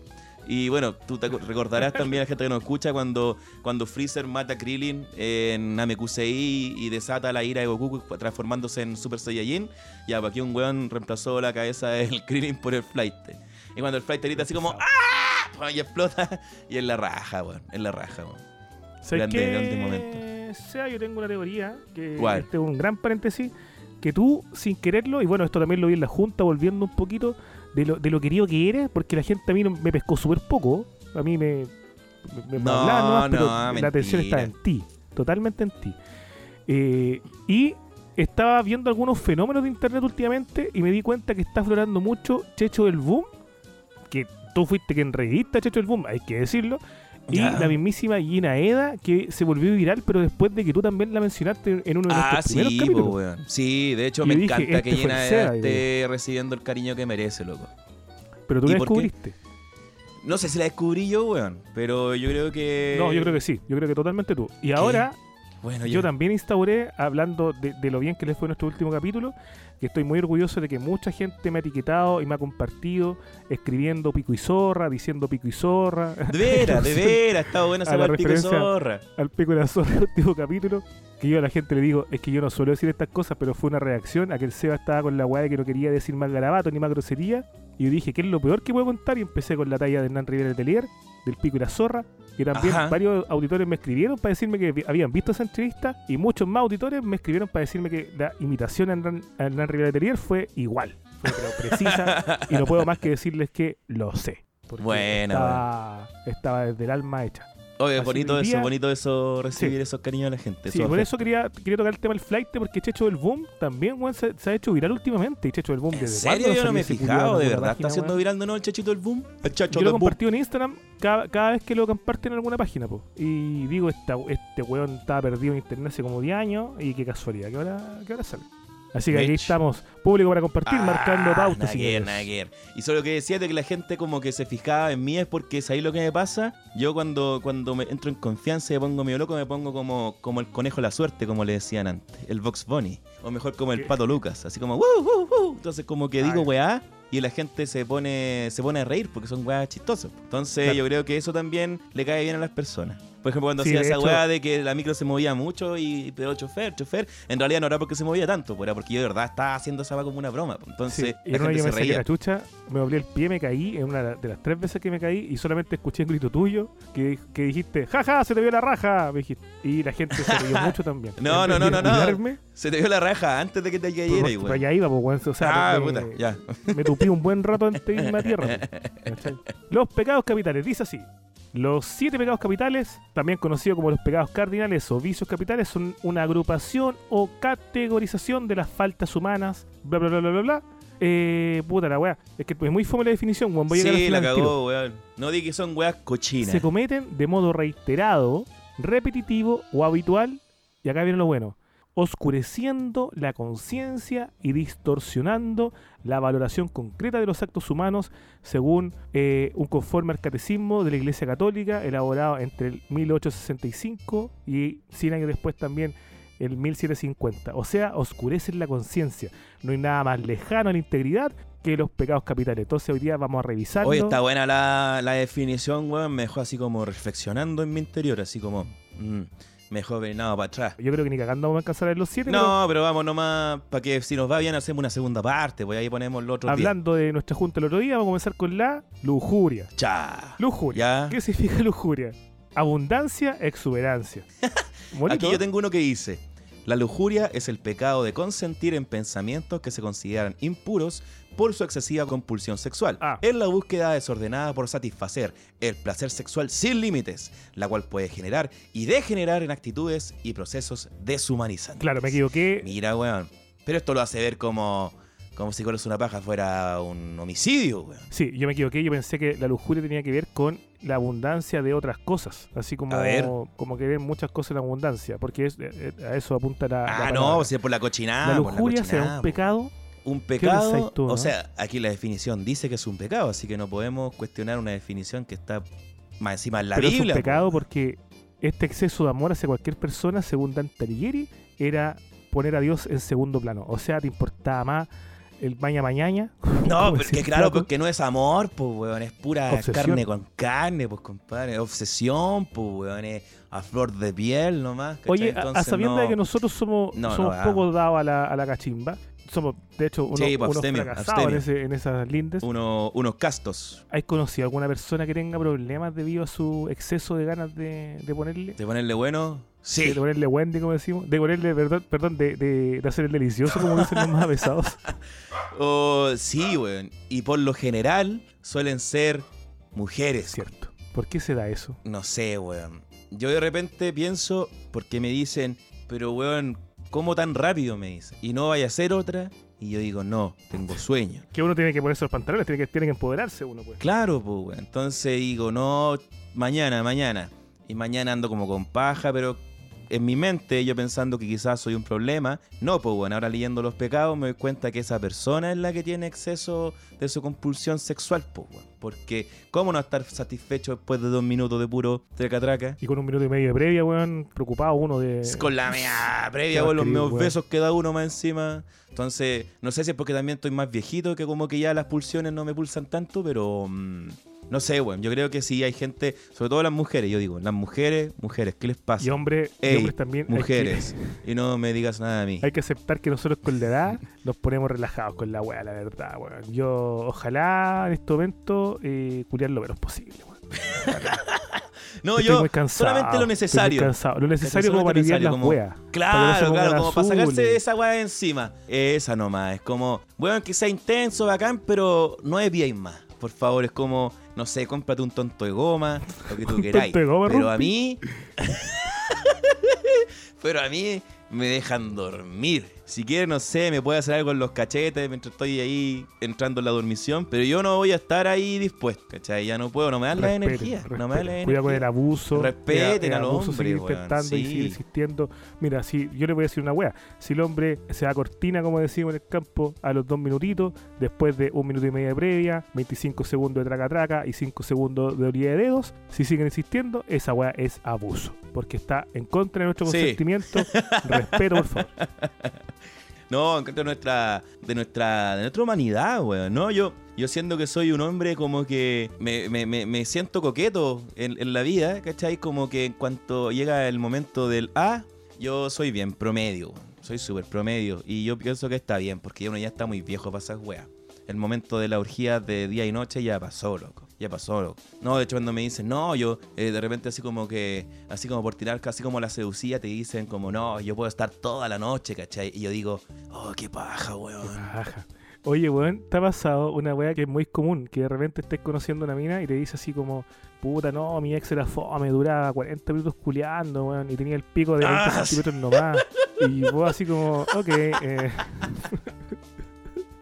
C: Y bueno, tú te recordarás también a la gente que nos escucha cuando, cuando Freezer mata a Krillin en Namekusei y desata la ira de Goku transformándose en Super Saiyajin. Ya, pues aquí un weón reemplazó la cabeza del Krillin por el flight. Y cuando el flight grita así como ¡Ah! Pues, Y explota. Y en la raja, weón. En la raja, weón.
B: ¿Sabes
C: Grande,
B: qué?
C: grande momento.
B: Sea, yo tengo una teoría, que
C: ¿Cuál?
B: este es un gran paréntesis, que tú, sin quererlo, y bueno, esto también lo vi en la Junta, volviendo un poquito de lo, de lo querido que eres, porque la gente a mí no- me pescó súper poco, a mí me, me, me
C: No,
B: hablaba nomás, pero
C: no,
B: la atención está en ti, totalmente en ti. Eh, y estaba viendo algunos fenómenos de internet últimamente y me di cuenta que está aflorando mucho Checho del Boom, que tú fuiste quien revista Checho del Boom, hay que decirlo, y la mismísima Gina Eda, que se volvió viral, pero después de que tú también la mencionaste en uno de
C: Ah,
B: nuestros primeros
C: sí,
B: capítulos.
C: weón. Sí, de hecho
B: Y
C: me
B: dije,
C: encanta que
B: este
C: Gina
B: Seba,
C: esté recibiendo el cariño que merece, loco.
B: pero tú
C: ¿Y
B: la descubriste.
C: No sé si la descubrí yo, weón, pero yo creo que...
B: No, yo creo que sí, yo creo que totalmente tú. Y ahora
C: Bueno,
B: yo
C: ya.
B: también instauré, hablando de, de lo bien que les fue nuestro último capítulo, que estoy muy orgulloso de que mucha gente me ha etiquetado y me ha compartido, escribiendo pico y zorra, diciendo pico y zorra.
C: De veras, de veras, está buena
B: A
C: esa
B: la
C: weá, pico y zorra.
B: al pico de la zorra del último capítulo, que yo a la gente le digo, es que yo no suelo decir estas cosas, pero fue una reacción a que el Seba estaba con la weá de que no quería decir más garabato ni más grosería, y yo dije, ¿qué es lo peor que puedo contar? Y empecé con la talla de Hernán Rivera Letelier, del Pico y la Zorra, que también
C: Ajá.
B: varios auditores me escribieron para decirme que habían visto esa entrevista y muchos más auditores me escribieron para decirme que la imitación a Hernán, a Hernán Rivera Letelier fue igual, fue pero precisa y no puedo más que decirles que lo sé. porque estaba, estaba desde el alma hecha.
C: Oye,
B: Así
C: bonito eso, bonito eso, recibir
B: Sí.
C: esos cariños de la gente.
B: Sí, por
C: afecta.
B: eso quería, quería tocar el tema del flight, porque Checho del Boom también weón, se, se ha hecho viral últimamente. Y Checho del Boom,
C: ¿En
B: ¿desde
C: serio? Yo no me he fijado, ¿de verdad
B: página,
C: está haciendo viral de nuevo el chachito del boom? El chacho
B: Yo lo
C: boom.
B: compartí en Instagram cada, cada vez que lo comparten en alguna página, po. Y digo, esta, este weón estaba perdido en internet hace como 10 años y qué casualidad, que ahora, que ahora sale. Así que aquí estamos, público para compartir,
C: Ah,
B: marcando pautas.
C: Nada que ver,
B: señores.
C: nada que ver. Y solo que decía de que la gente como que se fijaba en mí es porque ahí lo que me pasa. Yo cuando, cuando me entro en confianza y me pongo medio loco, me pongo como, como el conejo de la suerte, como le decían antes. El Vox Bunny. O mejor como el
B: ¿Qué?
C: Pato Lucas. Así como, "Woo, woo, woo". Entonces como que
B: Ah,
C: digo
B: ya.
C: weá. Y la gente se pone se pone a reír porque son weas chistosas. Entonces
B: Claro.
C: yo creo que eso también le cae bien a las personas. Por ejemplo, cuando
B: Sí,
C: hacía esa weá de que la micro se movía mucho y pero chofer, chofer, en realidad no era porque se movía tanto, pues era porque yo de verdad estaba haciendo esa weá como una broma. pues. Entonces
B: Sí, y
C: la gente
B: yo
C: se
B: me
C: reía.
B: la chucha, me doblé el pie, me caí en una de las tres veces que me caí y solamente escuché un grito tuyo que, que dijiste, jaja, se te vio la raja, me dijiste. Y la gente se rió mucho también.
C: No, no, no, no, no. Se te dio la raja antes de que te cayera,
B: pues, para allá iba, pues, weón. O sea,
C: ah,
B: me,
C: puta, ya.
B: me tupí un buen rato antes de irme a tierra. pues. Los pecados capitales, dice así. Los siete pecados capitales, también conocidos como los pecados cardinales o vicios capitales, son una agrupación o categorización de las faltas humanas, bla, bla, bla, bla, bla, bla. Eh, puta la weá. Es que es muy fome la definición, weón. Voy a
C: Sí, la cagó, weón. No di que son weas cochinas.
B: Se cometen de modo reiterado, repetitivo o habitual, y acá viene lo bueno, oscureciendo la conciencia y distorsionando la valoración concreta de los actos humanos según eh, un conforme al catecismo de la Iglesia Católica elaborado entre el 1865 y 100 años después también el 1750. O sea, oscurecen la conciencia. No hay nada más lejano a la integridad que los pecados capitales. Entonces hoy día vamos a revisarlo.
C: Oye, está buena la, la definición, weón. Me dejó así como reflexionando en mi interior, así como. mm, me dejó venado para atrás.
B: Yo creo que ni cagando vamos a alcanzar a ver los siete. pero
C: No, pero vamos nomás, para que si nos va bien hacemos una segunda parte, pues ahí ponemos los otros
B: hablando de nuestra junta el otro día, vamos a comenzar con la lujuria.
C: Cha.
B: Lujuria.
C: Ya.
B: ¿Qué significa lujuria? Abundancia, exuberancia.
C: Aquí yo tengo uno que dice, la lujuria es el pecado de consentir en pensamientos que se consideran impuros por su excesiva compulsión sexual.
B: Ah.
C: Es la búsqueda desordenada por satisfacer el placer sexual sin límites, la cual puede generar y degenerar en actitudes y procesos deshumanizantes.
B: Claro, me equivoqué.
C: Mira, weón. Pero esto lo hace ver como, como si Conoce una paja fuera un homicidio, weón.
B: Sí, yo me equivoqué. Yo pensé que la lujuria tenía que ver con la abundancia de otras cosas. Así como,
C: A ver.
B: como que ven muchas cosas en abundancia. Porque es- eh, eh, a eso apunta la.
C: Ah, no, si es por la cochinada.
B: La
C: por
B: lujuria será un pecado.
C: Un pecado,
B: tú, no?
C: o sea, aquí la definición dice que es un pecado, así que no podemos cuestionar una definición que está más encima en la
B: pero
C: Biblia.
B: es un pecado
C: po.
B: porque este exceso de amor hacia cualquier persona, según Dante Alighieri, era poner a Dios en segundo plano. O sea, te importaba más el maña mañana.
C: No, porque claro, porque no es amor, pues, weón, es pura
B: Obsesión.
C: carne con carne, pues, compadre, obsesión, pues, weón, es a flor de piel nomás. ¿cachai?
B: Oye, a- a,
C: Entonces,
B: sabiendo
C: no-
B: de que nosotros somos,
C: No, no,
B: somos
C: ah.
B: poco dados a la, a la cachimba, somos de hecho unos,
C: Sí,
B: unos
C: abstemio,
B: fracasados en, ese- en esas lindes.
C: uno- unos castos,
B: ¿Has conocido alguna persona que tenga problemas debido a su exceso de ganas de, de ponerle?
C: de ponerle bueno, sí.
B: De ponerle Wendy, como decimos. De ponerle, perdón, perdón de, de- de hacer el delicioso, como dicen los más pesados.
C: O, sí, weón, y por lo general suelen ser mujeres,
B: Cierto. ¿Por qué se da eso?
C: No sé, weón. Yo de repente pienso, porque me dicen, pero weón, ¿cómo tan rápido? Me dicen. Y no vaya a ser otra. Y yo digo, no, tengo sueño.
B: Que uno tiene que ponerse los pantalones, tiene que, tiene que empoderarse uno, pues.
C: Claro, pues. Entonces digo, no, mañana, mañana. Y mañana ando como con paja, pero en mi mente yo pensando que quizás soy un problema. No, pues, bueno, ahora leyendo los pecados me doy cuenta que esa persona es la que tiene exceso de su compulsión sexual, pues, weón. Porque, ¿cómo no estar satisfecho después de dos minutos de puro traca-traca?
B: Y con un minuto y medio de previa, weón, preocupado uno de...
C: Con la mea previa, con los meos
B: weón.
C: besos que da uno más encima. Entonces, no sé si es porque también estoy más viejito, que como que ya las pulsiones no me pulsan tanto, pero mm, no sé, weón. Yo creo que sí hay gente, sobre todo las mujeres, yo digo, las mujeres, mujeres, ¿qué les pasa?
B: Y, hombre, y hombres también. que-
C: mujeres. Y no me digas nada a mí.
B: Hay que aceptar que nosotros con la edad nos ponemos relajados con la weá, la verdad, weón. Yo, ojalá en este momento, eh, culiar lo menos posible, weón.
C: No,
B: Estoy
C: yo
B: muy cansado,
C: solamente lo necesario.
B: cansado. Lo necesario como para aliviar las
C: como-
B: weas.
C: Claro, claro, como para sacarse esa weá de encima. Esa nomás, es como, bueno, que sea intenso, bacán, pero no es bien más. Por favor, es como, no sé, cómprate un tonto de goma, lo que tú
B: Un
C: queráis.
B: tonto de goma,
C: pero a mí. pero a mí me dejan dormir. Si quiere, no sé, me puede hacer algo en los cachetes mientras estoy ahí entrando en la dormición. Pero yo no voy a estar ahí dispuesto, ¿cachai? Ya no puedo, no me dan la
B: Respeten,
C: energía. No me dan la
B: respeten. Cuidado con el
C: energía.
B: abuso.
C: Respeten
B: el
C: al
B: abuso,
C: hombre,
B: seguir
C: weón,
B: intentando y seguir insistiendo. Mira, si yo le voy a decir una wea. Si el hombre se da cortina, como decimos en el campo, a los dos minutitos, después de un minuto y medio de previa, 25 segundos de traca traca y 5 segundos de orilla de dedos, si siguen insistiendo, esa wea es abuso. Porque está en contra de nuestro
C: Sí.
B: consentimiento. Respeto, por favor.
C: No, en contra de nuestra, de nuestra, de nuestra humanidad, weón. No, yo, yo siento que soy un hombre como que me, me- me- me siento coqueto en, en la vida, ¿cachai? Como que en cuanto llega el momento del A, yo soy bien promedio, soy súper promedio. Y yo pienso que está bien, porque uno ya está muy viejo para esas weas. El momento de la orgía de día y noche ya pasó, loco. Ya pasó. No, de hecho, cuando me dicen, no, yo eh, de repente así como que, así como por tirar casi como la seducía, te dicen como, no, yo puedo estar toda la noche, ¿cachai? Y yo digo, oh, qué paja, weón.
B: Ajá. Oye, weón, te ha pasado una wea que es muy común, que de repente estés conociendo una mina y te dice así como, puta, no, mi ex era fome, duraba 40 minutos culeando, weón, y tenía el pico de 20
C: Ah,
B: centímetros nomás. Y vos así como, ok, eh...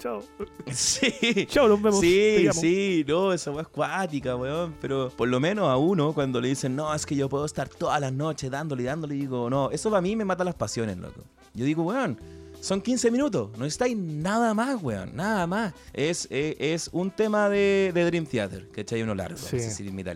B: Chao.
C: Sí.
B: Chao, nos vemos.
C: Sí, sí, no, esa weá es cuática, weón. Pero por lo menos a uno, cuando le dicen, no, es que yo puedo estar todas las noches dándole y dándole, digo, no, eso para mí me mata las pasiones, loco. Yo digo, weón, son 15 minutos, no estáis nada más, weón, nada más. Es, eh, es un tema de, de Dream Theater, ¿cachai? Uno largo,
B: Sí.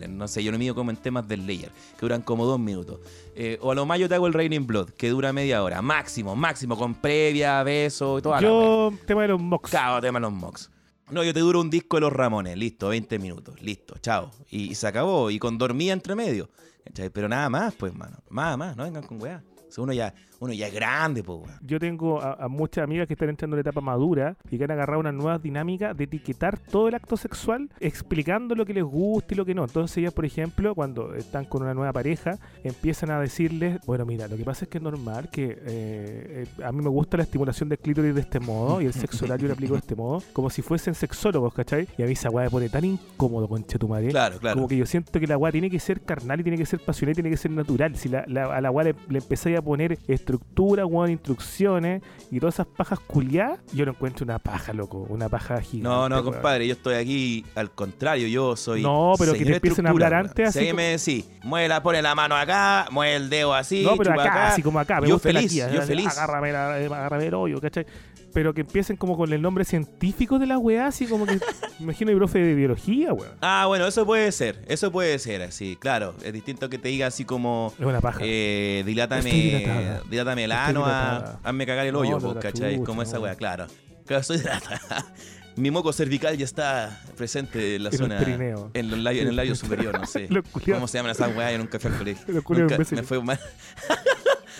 C: no sé yo lo mido como en temas del layer, que duran como dos minutos. Eh, o a lo más yo te hago el Raining Blood, que dura media hora, máximo, máximo, con previa, beso y la weá.
B: Yo, tema de los mocks.
C: Cabo, tema de los mocks. No, yo te duro un disco de los Ramones, listo, 20 minutos, listo, chao. Y, y se acabó, y con dormía entre medio. ¿cachai? Pero nada más, pues, mano. Nada más, no vengan con weá. O sea, uno ya, uno ya es grande, pues, weón.
B: Yo tengo a, a muchas amigas que están entrando en la etapa madura y que han agarrado una nueva dinámica de etiquetar todo el acto sexual explicando lo que les gusta y lo que no. Entonces ellas, por ejemplo, cuando están con una nueva pareja, empiezan a decirles, bueno, mira, lo que pasa es que es normal que eh, eh, a mí me gusta la estimulación del clítoris de este modo y el sexo oral yo lo aplico de este modo, como si fuesen sexólogos, ¿cachai? Y a mí esa weá me pone tan incómodo, concha tu madre.
C: Claro, claro.
B: Como que yo siento que la weá tiene que ser carnal y tiene que ser pasional y tiene que ser natural. Si la, la- a la weá le, le empezáis a poner estructura, weón, instrucciones y todas esas pajas culiadas, yo lo encuentro una paja, loco. Una paja gigante.
C: No, no,
B: weón.
C: compadre, yo estoy aquí al contrario, yo soy.
B: No, pero que te empiecen a hablar
C: weón.
B: antes así como-
C: me decís, mueve la, pone la mano acá, mueve el dedo así,
B: No, pero
C: chupa
B: acá,
C: acá.
B: así como acá, me
C: Yo
B: gusta la
C: feliz,
B: tía,
C: yo feliz.
B: Agárrame, la- eh, agárrame el hoyo, ¿cachai? Pero que empiecen como con el nombre científico de la weá, así como que. me imagino el profe de biología, weón.
C: Ah, bueno, eso puede ser, eso puede ser así, claro. Es distinto que te diga así como.
B: Es una paja.
C: Eh, dilátame, dilátame el ano, a-
B: dilatada.
C: hazme cagar el hoyo, po,
B: la
C: ¿cachai?
B: chucha,
C: Como esa weá, claro. Claro, estoy dilatada. Mi moco cervical ya está presente en la
B: En
C: zona. En, los labios- en el labio superior, no sé. ¿Cómo se llaman esas weas? Yo nunca fui al colegio. Nunca me fue mal.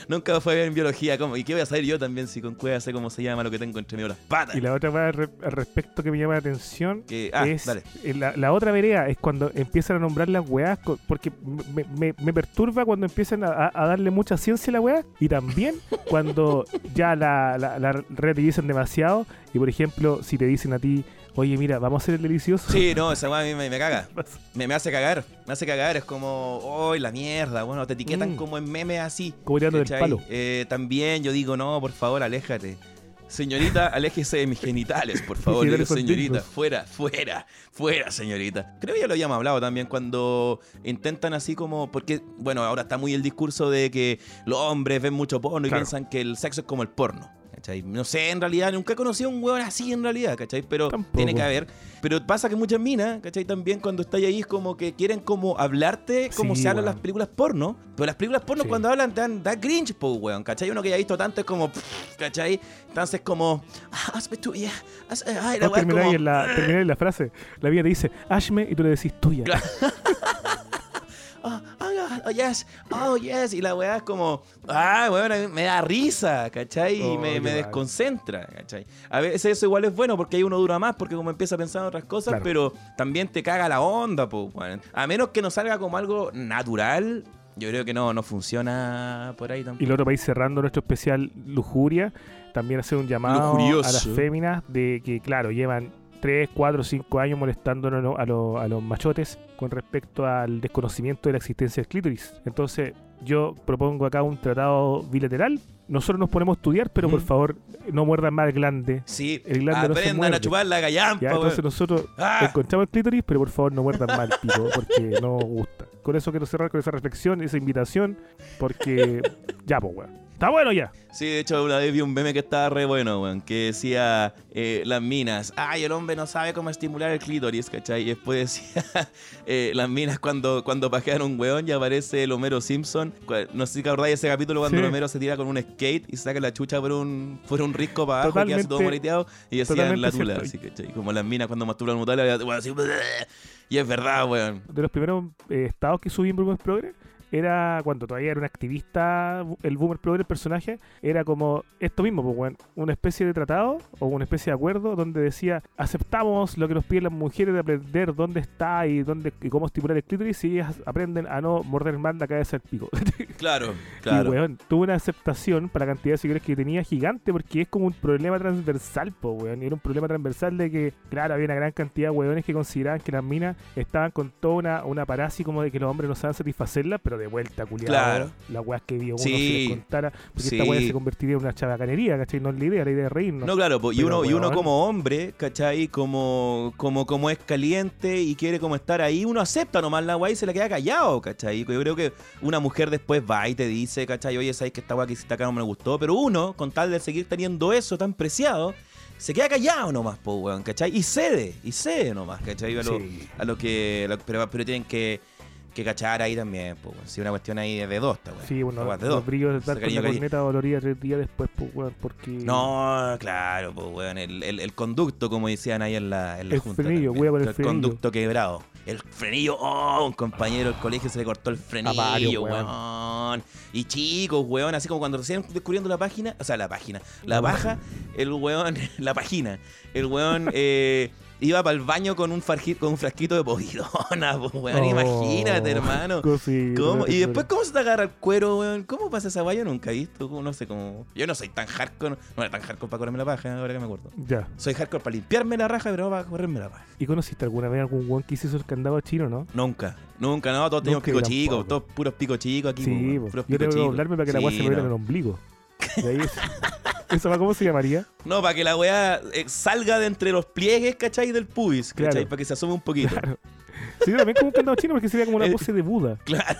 C: Nunca me fue bien en biología. ¿cómo? ¿Y qué voy a saber yo también si con cueva sé cómo se llama lo que tengo entre medio las patas?
B: Y la otra weá al re- al respecto que me llama la atención
C: Que- ah,
B: es
C: dale.
B: la, la otra vereda es cuando empiezan a nombrar las weás co- porque me, me- me perturba cuando empiezan a, darle mucha ciencia a la weá y también cuando ya la, la, la relativizan demasiado y por ejemplo si te dicen a ti oye mira vamos a hacer el delicioso
C: Sí, no, esa weá a mí me, me caga. Me, me hace cagar. Me hace cagar. Es como, ¡ay, la mierda! Bueno, te etiquetan
B: Mm.
C: como en memes así.
B: como tirando del palo
C: Eh, también yo digo, no, por favor, aléjate. Señorita, aléjese de mis genitales, por favor. Digo, señorita, fuera, fuera, fuera, señorita. Creo que ya lo habíamos hablado también cuando intentan así como. Porque, bueno, ahora está muy el discurso de que los hombres ven mucho porno y
B: Claro.
C: piensan que el sexo es como el porno. ¿Cachai? No sé, en realidad, nunca he conocido a un huevón así en realidad, ¿cachai? Pero
B: Tampoco.
C: tiene que haber. Pero pasa que muchas minas, ¿cachai? También cuando estás ahí es como que quieren como hablarte como
B: Sí,
C: se hablan
B: weón.
C: las películas porno. Pero las películas porno
B: Sí.
C: cuando hablan dan, da cringe, po, weón, ¿cachai? Uno que ya ha visto tanto es como, pff, ¿cachai? Entonces como, ah, hazme tuya. haz- ay, la
B: no
C: es
B: termináis
C: como,
B: en la, termináis en la frase la vida te dice hazme y tú le decís tuya
C: Ah, oh, yes, oh, yes. Y la weá es como, ah, weón, me da risa, ¿cachai? Y
B: Oh,
C: me,
B: mal.
C: desconcentra, ¿cachai? A veces eso igual es bueno porque ahí uno dura más porque como empieza a pensar en otras cosas,
B: Claro.
C: pero también te caga la onda, pues. A menos que no salga como algo natural, yo creo que no, no funciona por ahí
B: Y
C: tampoco.
B: el otro país cerrando nuestro especial Lujuria, también hacer un llamado
C: Lujurioso.
B: a las féminas de que, claro, llevan 3, 4, 5 años molestándonos a, lo- a, lo- a los machotes con respecto al desconocimiento de la existencia del clítoris. Entonces, yo propongo acá un tratado bilateral. Nosotros nos ponemos a estudiar, pero por favor, no muerdan más el glande.
C: Sí,
B: el glande no se
C: aprendan a chupar la gallampa,
B: Ya,
C: weón.
B: entonces nosotros
C: Ah.
B: encontramos el clítoris, pero por favor no muerdan mal, pico, porque no gusta. Con eso quiero cerrar con esa reflexión, esa invitación, porque ya, pues, weón. Está bueno ya.
C: Sí, de hecho, una vez vi un meme que estaba re bueno, weón, que decía eh, las minas, ay, el hombre no sabe cómo estimular el clítoris, ¿cachai? Y después decía, eh, las minas cuando, cuando pajean un weón y aparece el Homero Simpson. No sé si acordáis ese capítulo cuando
B: Sí.
C: el Homero se tira con un skate y saca la chucha por un, por un risco para abajo, que hace todo moreteado y decían la tula, así, ¿cachai? Como las minas cuando masturban mutales, así, y es verdad, weón.
B: De los primeros eh, estados que subí en Boomer Progress, era cuando todavía era un activista, el Boomer Progress, el personaje, era como esto mismo, pues, weón, una especie de tratado o una especie de acuerdo donde decía, aceptamos lo que nos piden las mujeres de aprender dónde está y dónde y cómo estimular el clítoris y ellas aprenden a no morder mal la cabeza del pico.
C: Claro,
B: Y,
C: claro.
B: weón, tuvo una aceptación para la cantidad de seguidores que tenía gigante porque es como un problema transversal, po, weón. Y era un problema transversal de que, claro, había una gran cantidad de weones que consideraban que las minas estaban con toda una, una parasi como de que los hombres no saben satisfacerla, pero de vuelta, culiado.
C: Claro.
B: Las weas que vio uno
C: Sí.
B: si les contara, porque
C: Sí.
B: esta wea se convertiría en una chavacanería, ¿cachai? No es la idea, la idea es reírnos.
C: No, claro, po, y, uno, y uno como hombre, ¿cachai? Como, como, como es caliente y quiere como estar ahí, uno acepta nomás la guay y se le queda callado, ¿cachai? Yo creo que una mujer después va y te dice, ¿cachai? Oye, sabes que esta guay que hiciste acá no me gustó, pero uno, con tal de seguir teniendo eso tan preciado, se queda callado nomás, po, weón, ¿cachai? Y cede, y cede nomás, ¿cachai? A lo,
B: Sí.
C: a lo que... a lo- pero, pero tienen que, que cachar ahí también, weón. Si una cuestión ahí de dos, esta weón.
B: Sí, bueno, los
C: dos.
B: brillos de estar con la corneta dolorida tres días después, pues, weón, porque...
C: No, claro, pues, weón. El, el- el conducto, como decían ahí en la, en la
B: El
C: junta.
B: frenillo, cuida con el frenillo.
C: conducto quebrado. El frenillo, oh, un compañero del colegio se le cortó el frenillo, weón.
B: weón.
C: Y chicos, weón, así como cuando recién descubriendo la página, o sea, la página, la baja, el weón, la página, el weón eh, iba para el baño con un, farji- con un frasquito de povidona, pues, weón.
B: Oh,
C: Imagínate, hermano.
B: cosita,
C: ¿Cómo? Y después, ¿cómo se te agarra el cuero, weón? ¿Cómo pasa esa guaya? Nunca he visto. No sé cómo. Yo no soy tan hardcore. No era tan hardcore para correrme la paja, ahora que me acuerdo.
B: Ya.
C: Soy hardcore para limpiarme la raja, pero no para correrme la paja.
B: ¿Y conociste alguna vez algún weón que hizo el candado chino, no?
C: Nunca. Nunca, no. Todos teníamos pico
B: yo
C: chico. Todos puros pico chicos aquí.
B: Sí,
C: po, puros
B: yo
C: pico
B: tengo que doblarme para que la
C: Sí,
B: weá se me
C: no.
B: en el ombligo. Y ahí es- ¿Eso va cómo se llamaría?
C: No, para que la weá eh, salga de entre los pliegues, ¿cachai? Del pubis, ¿cachai?
B: Claro.
C: Para que se asome un poquito.
B: Claro. Sí, también como un candado chino porque sería como una
C: El-
B: pose de Buda.
C: Claro.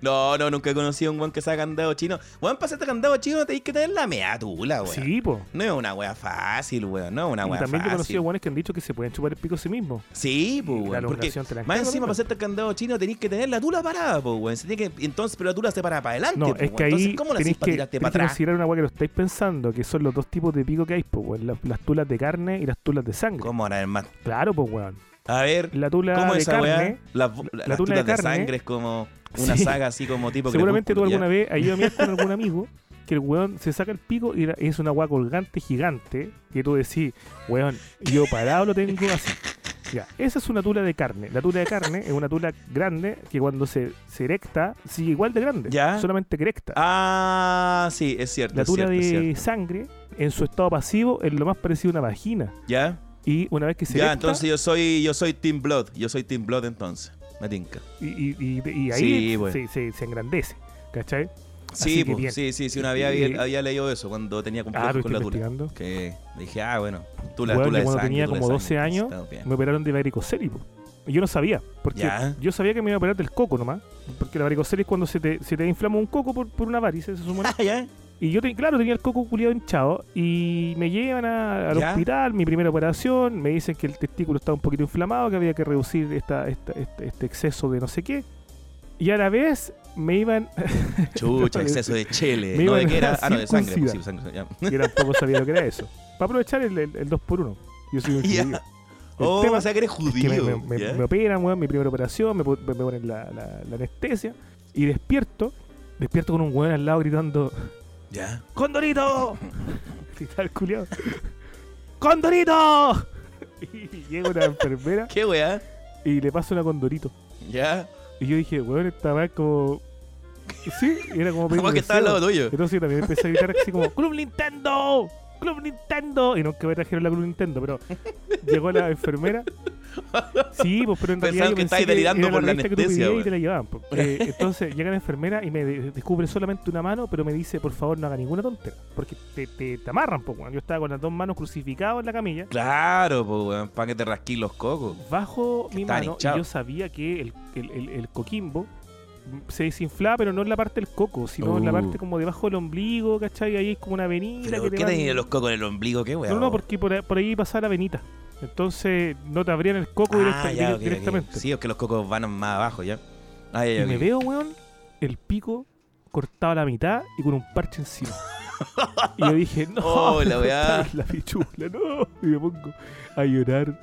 C: No, no, nunca he conocido a un weón que sea candado chino. Weón, para hacerte candado chino tenés que tener la mea tula, weón.
B: Sí, po.
C: No es una wea fácil, weón. No es una wea
B: también yo he
C: fácil.
B: conocido weones que han dicho que se pueden chupar el pico a sí mismos.
C: Sí, pues,
B: la
C: weón. Porque
B: te la
C: más encima para
B: también.
C: hacerte candado chino tenéis que tener la tula parada, pues, weón. Que, entonces, pero la tula se para para adelante,
B: No,
C: pues,
B: es que ahí
C: Entonces, ¿cómo la haces para
B: que,
C: tirarte para
B: que
C: atrás?
B: considerar una weá que lo estáis pensando, que son los dos tipos de pico que hay, pues, weón. Las, las tulas de carne y las tulas de sangre.
C: ¿Cómo ahora, hermano?
B: Claro, pues, weón.
C: A ver,
B: La tula
C: ¿cómo
B: de
C: esa
B: carne,
C: weá? Las, las
B: la tula
C: tulas
B: de
C: de,
B: carne-
C: sangre es como una
B: Sí.
C: saga así como tipo
B: Seguramente tú alguna
C: ¿ya?
B: vez has ido a mirar con algún amigo que el weón se saca el pico y es una weá colgante gigante que tú decís, weón, yo parado lo tengo así. Ya, esa es una tula de carne. La tula de carne es una tula grande que cuando se, se erecta sigue igual de grande.
C: Ya.
B: Solamente que erecta.
C: Ah, sí, es cierto.
B: la
C: es
B: tula
C: cierto,
B: de sangre en su estado pasivo es lo más parecido a una vagina.
C: ¿Ya?
B: Y una vez que se
C: Ya,
B: erecta,
C: entonces yo soy, yo soy Team Blood. Yo soy Team Blood entonces. Me tinca.
B: y, y- y- y ahí
C: Sí, bueno.
B: se, se- se engrandece. ¿Cachai?
C: Sí,
B: bien.
C: sí, sí, sí, una vez había, había leído eso cuando tenía
B: Ah,
C: complejo
B: ¿tú
C: con la tula. Que dije, ah, bueno, tula,
B: Weón,
C: tula de
B: cuando
C: sangre,
B: tenía como 12
C: sangre,
B: años, me operaron de varicocele, yo no sabía, porque
C: Ya.
B: yo sabía que me iba a operar del coco nomás, porque la varicocele es cuando se te, se te inflama un coco por, por una varice, se supone. Y yo, claro, tenía el coco culiado hinchado y me llevan a- al
C: ¿Ya?
B: hospital, mi primera operación, me dicen que el testículo estaba un poquito inflamado, que había que reducir esta, esta- este, este exceso de no sé qué. Y a la vez me iban,
C: Chucha, exceso de chele.
B: Me
C: no, ¿de qué era? Ah, no, de sangre. pues, sí, sangre ya.
B: y tampoco sabía lo que era eso. Para aprovechar el, el, 2x1. Yo soy un judío. El
C: Oh,
B: tema
C: o sea que eres
B: es que
C: judío.
B: me, operan, weón, mi primera operación, me, ponen la, la- la anestesia y despierto, despierto con un weón al lado gritando,
C: ¿Ya?
B: ¡Condorito! Grita el culiao. ¡Condorito! Y llega una enfermera
C: ¿Qué weá?
B: y le pasa una condorito.
C: ¿Ya?
B: Y yo dije, weón, esta weá es como. Sí, era como pedir
C: Como que estaba al
B: deseo.
C: lado tuyo.
B: Entonces yo también empecé a gritar así como ¡Club Nintendo! ¡Club Nintendo! Y nunca me trajeron la Club Nintendo, pero llegó la enfermera. Sí, pues pero en realidad
C: Pensaban
B: yo
C: que estabas delirando por la
B: revista que tú
C: anestesia,
B: y te la llevaban. pues. Eh, entonces llega la enfermera y me de- descubre solamente una mano, pero me dice, por favor, no haga ninguna tontera. Porque te, te, te amarran, pues. Yo estaba con las dos manos crucificadas en la camilla.
C: Claro, pues para que te rasquís los cocos.
B: Bajo mi mano y yo sabía que el, el, el- el coquimbo se desinflaba, pero no en la parte del coco, sino en la
C: Uh.
B: parte como debajo del ombligo, ¿cachai? Ahí es como una avenida
C: ¿Pero
B: que
C: por
B: te
C: qué los cocos en el ombligo? ¿Qué weá?
B: No, no, porque por, ahí- por ahí pasaba la venita. Entonces no te abrían el coco directa-
C: Ah, ya,
B: dire-
C: ok, ok.
B: directamente.
C: Sí, es que los cocos van más abajo, ¿ya? Ah, ya,
B: y
C: ya,
B: me veo, weón, el pico cortado a la mitad y con un parche encima. y yo dije, no,
C: Oh, la
B: la pichula, no. Y me pongo a llorar.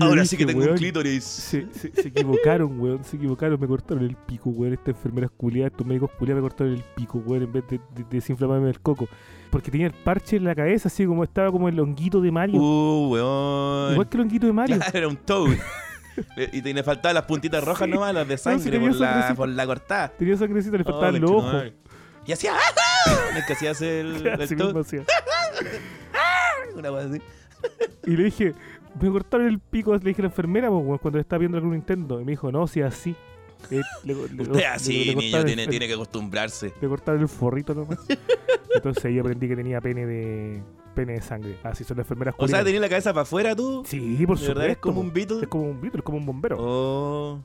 C: Ahora sí que tengo un clítoris.
B: Se, se, se equivocaron, weón. Se equivocaron. Me cortaron el pico, weón. Estas enfermeras culiadas, estos médicos culiados me cortaron el pico, weón. En vez de, de- de desinflamarme el coco. Porque tenía el parche en la cabeza, así como estaba como el honguito de Mario.
C: Uh, weón.
B: Igual que el honguito de Mario.
C: Claro, era un toad. y te le faltaban las puntitas rojas
B: Sí.
C: nomás, las de sangre
B: tenía
C: por, la, por la cortada.
B: Tenía sangrecita, le
C: Oh,
B: faltaban los ojos.
C: Y hacía ¡Ah! No es que hacía el, el una cosa así.
B: Y le dije, me cortaron el pico. Le dije a la enfermera, pues, cuando estaba viendo algún Nintendo. Y me dijo, no, si es así. Eh, le- le-
C: Usted así, niño, tiene,
B: el-
C: tiene que acostumbrarse.
B: Le cortaron el forrito nomás. Entonces ahí aprendí que tenía pene de pene de sangre. Así son las enfermeras
C: O sea,
B: culiadas.
C: tenía la cabeza para afuera tú.
B: Sí, por
C: ¿De
B: supuesto.
C: es como un Beatle?
B: Es como un Beatle, es como un bombero.
C: Oh.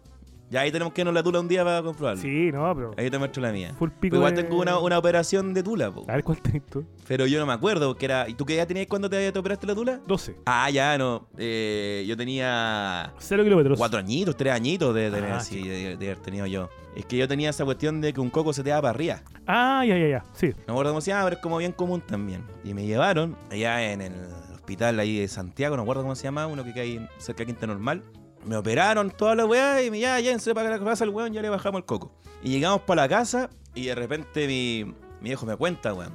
C: Ya ahí tenemos que irnos la tula un día para comprobarlo.
B: Sí, no, pero.
C: Ahí te muestro la mía.
B: Full pico.
C: Igual
B: de-
C: tengo una, una operación de tula, po.
B: A ver cuál tenés tú.
C: Pero yo no me acuerdo que era. ¿Y tú qué edad tenías cuando te, te operaste la tula?
B: 12.
C: Ah, ya, no. Eh, yo tenía
B: Cero kilómetros.
C: cuatro añitos, tres añitos de, tener,
B: Ah,
C: sí, de, de haber tenido yo. Es que yo tenía esa cuestión de que un coco se te da para arriba.
B: Ah, ya, ya, ya. Sí.
C: No me acuerdo cómo se llama, pero es como bien común también. Y me llevaron allá en el hospital ahí de Santiago, no me acuerdo cómo se llama, uno que hay cerca de Quinta Normal. Me operaron toda la weá y me ya, ya, se para que pasa el weón, ya le bajamos el coco. Y llegamos para la casa y de repente mi, mi hijo me cuenta, weón,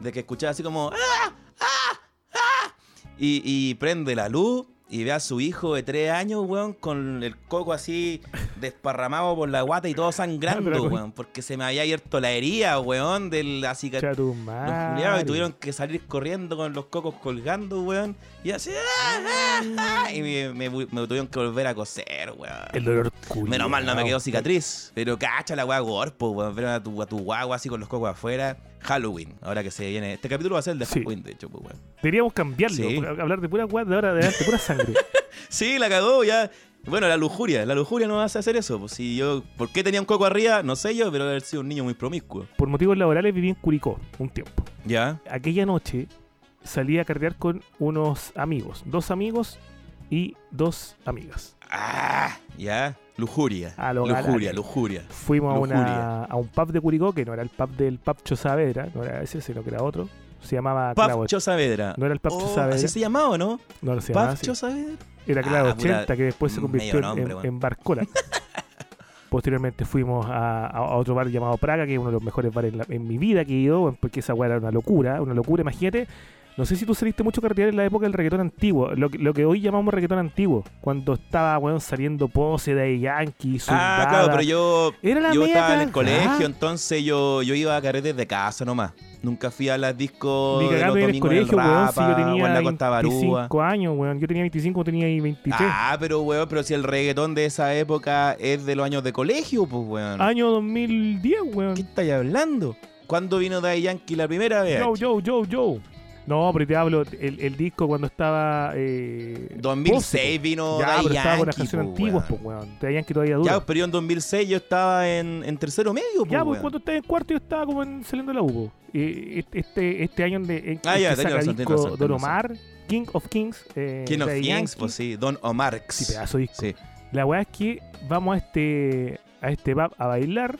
C: de que escuchaba así como ¡Ah! ¡Ah! ¡Ah! Y, y prende la luz y ve a su hijo de tres años, weón, con el coco así desparramado por la guata y todo sangrando, weón, porque se me había abierto la herida, weón, de la cicatriz. Los y tuvieron que salir corriendo con los cocos colgando, weón. Y así, ¡ah, ah, ah! Y me, me- me tuvieron que volver a coser, weón.
B: El dolor culiao.
C: Menos mal no me quedó cicatriz. Pero cacha la weá gorpo, weón. Ver a tu, a tu guagua así con los cocos afuera. Halloween, ahora que se viene. Este capítulo va a ser el de
B: Sí.
C: Halloween, de hecho, pues, weón.
B: Deberíamos cambiarlo.
C: Sí.
B: Hablar de pura weá de ahora adelante, pura sangre.
C: Sí, la cagó ya. Bueno, la lujuria. La lujuria no hace hacer eso. Pues si yo. ¿Por qué tenía un coco arriba? No sé yo, pero haber sido un niño muy promiscuo.
B: Por motivos laborales viví en Curicó un tiempo.
C: Ya.
B: Aquella noche salí a carrear con unos amigos. Dos amigos y dos amigas.
C: Ah, ya. Lujuria.
B: A lo
C: lujuria,
B: galán.
C: lujuria.
B: Fuimos a, una, a un pub de Curicó, que no era el pub del pub Saavedra, no era ese, sino que era otro. Se llamaba Clavo
C: Pafcho Saavedra.
B: No era el Pub
C: Oh,
B: Saavedra.
C: ¿Así se llamaba o no?
B: No, no se llamaba así.
C: Pafcho Saavedra.
B: Era Clavo
C: Ah, puta,
B: 80, que después se convirtió en-
C: nombre,
B: en, Barcola. Posteriormente fuimos a, a- otro bar llamado Praga, que es uno de los mejores bares en, la- en mi vida que he ido, porque esa weá era una locura, una locura. Imagínate, no sé si tú saliste mucho carretear en la época del reggaetón antiguo, lo, que- lo que hoy llamamos reggaetón antiguo, cuando estaba, weón, saliendo pose de Yankee,
C: Ah,
B: Soldada.
C: claro, pero yo,
B: Era la
C: yo estaba en el colegio, entonces yo, yo iba a carretes de casa nomás. Nunca fui a las discos de los
B: en el
C: en
B: colegio, weón, si yo
C: o en
B: tenía
C: la Costa Barúa.
B: 25 años, weón. Yo tenía 25, tenía ahí 23.
C: Ah, pero weón, pero si el reggaetón de esa época es de los años de colegio, pues weón.
B: Año 2010, weón.
C: ¿Qué estáis hablando? ¿Cuándo vino Daddy Yankee la primera vez?
B: Yo, yo, yo, yo. No, pero te hablo, el, el disco cuando estaba. Eh,
C: 2006
B: Pose,
C: vino
B: po. Ya, pero estaba con las canciones
C: po,
B: antiguas, pues, weón. Daddy Yankee todavía dura.
C: Ya, pero yo en 2006 yo estaba en, en tercero medio, pues,
B: Ya, pues cuando estaba en cuarto yo estaba como en, saliendo de la U. po. Eh, este, este, este año en, de, en
C: Ah,
B: que
C: ya, razón, tenés
B: disco
C: razón,
B: Don. Omar, King of Kings. Eh,
C: King of
B: Daddy
C: Kings,
B: Yankee.
C: pues sí, Don Omar.
B: Sí, pedazo disco.
C: Sí.
B: La weá es que vamos a este, a este pub a bailar,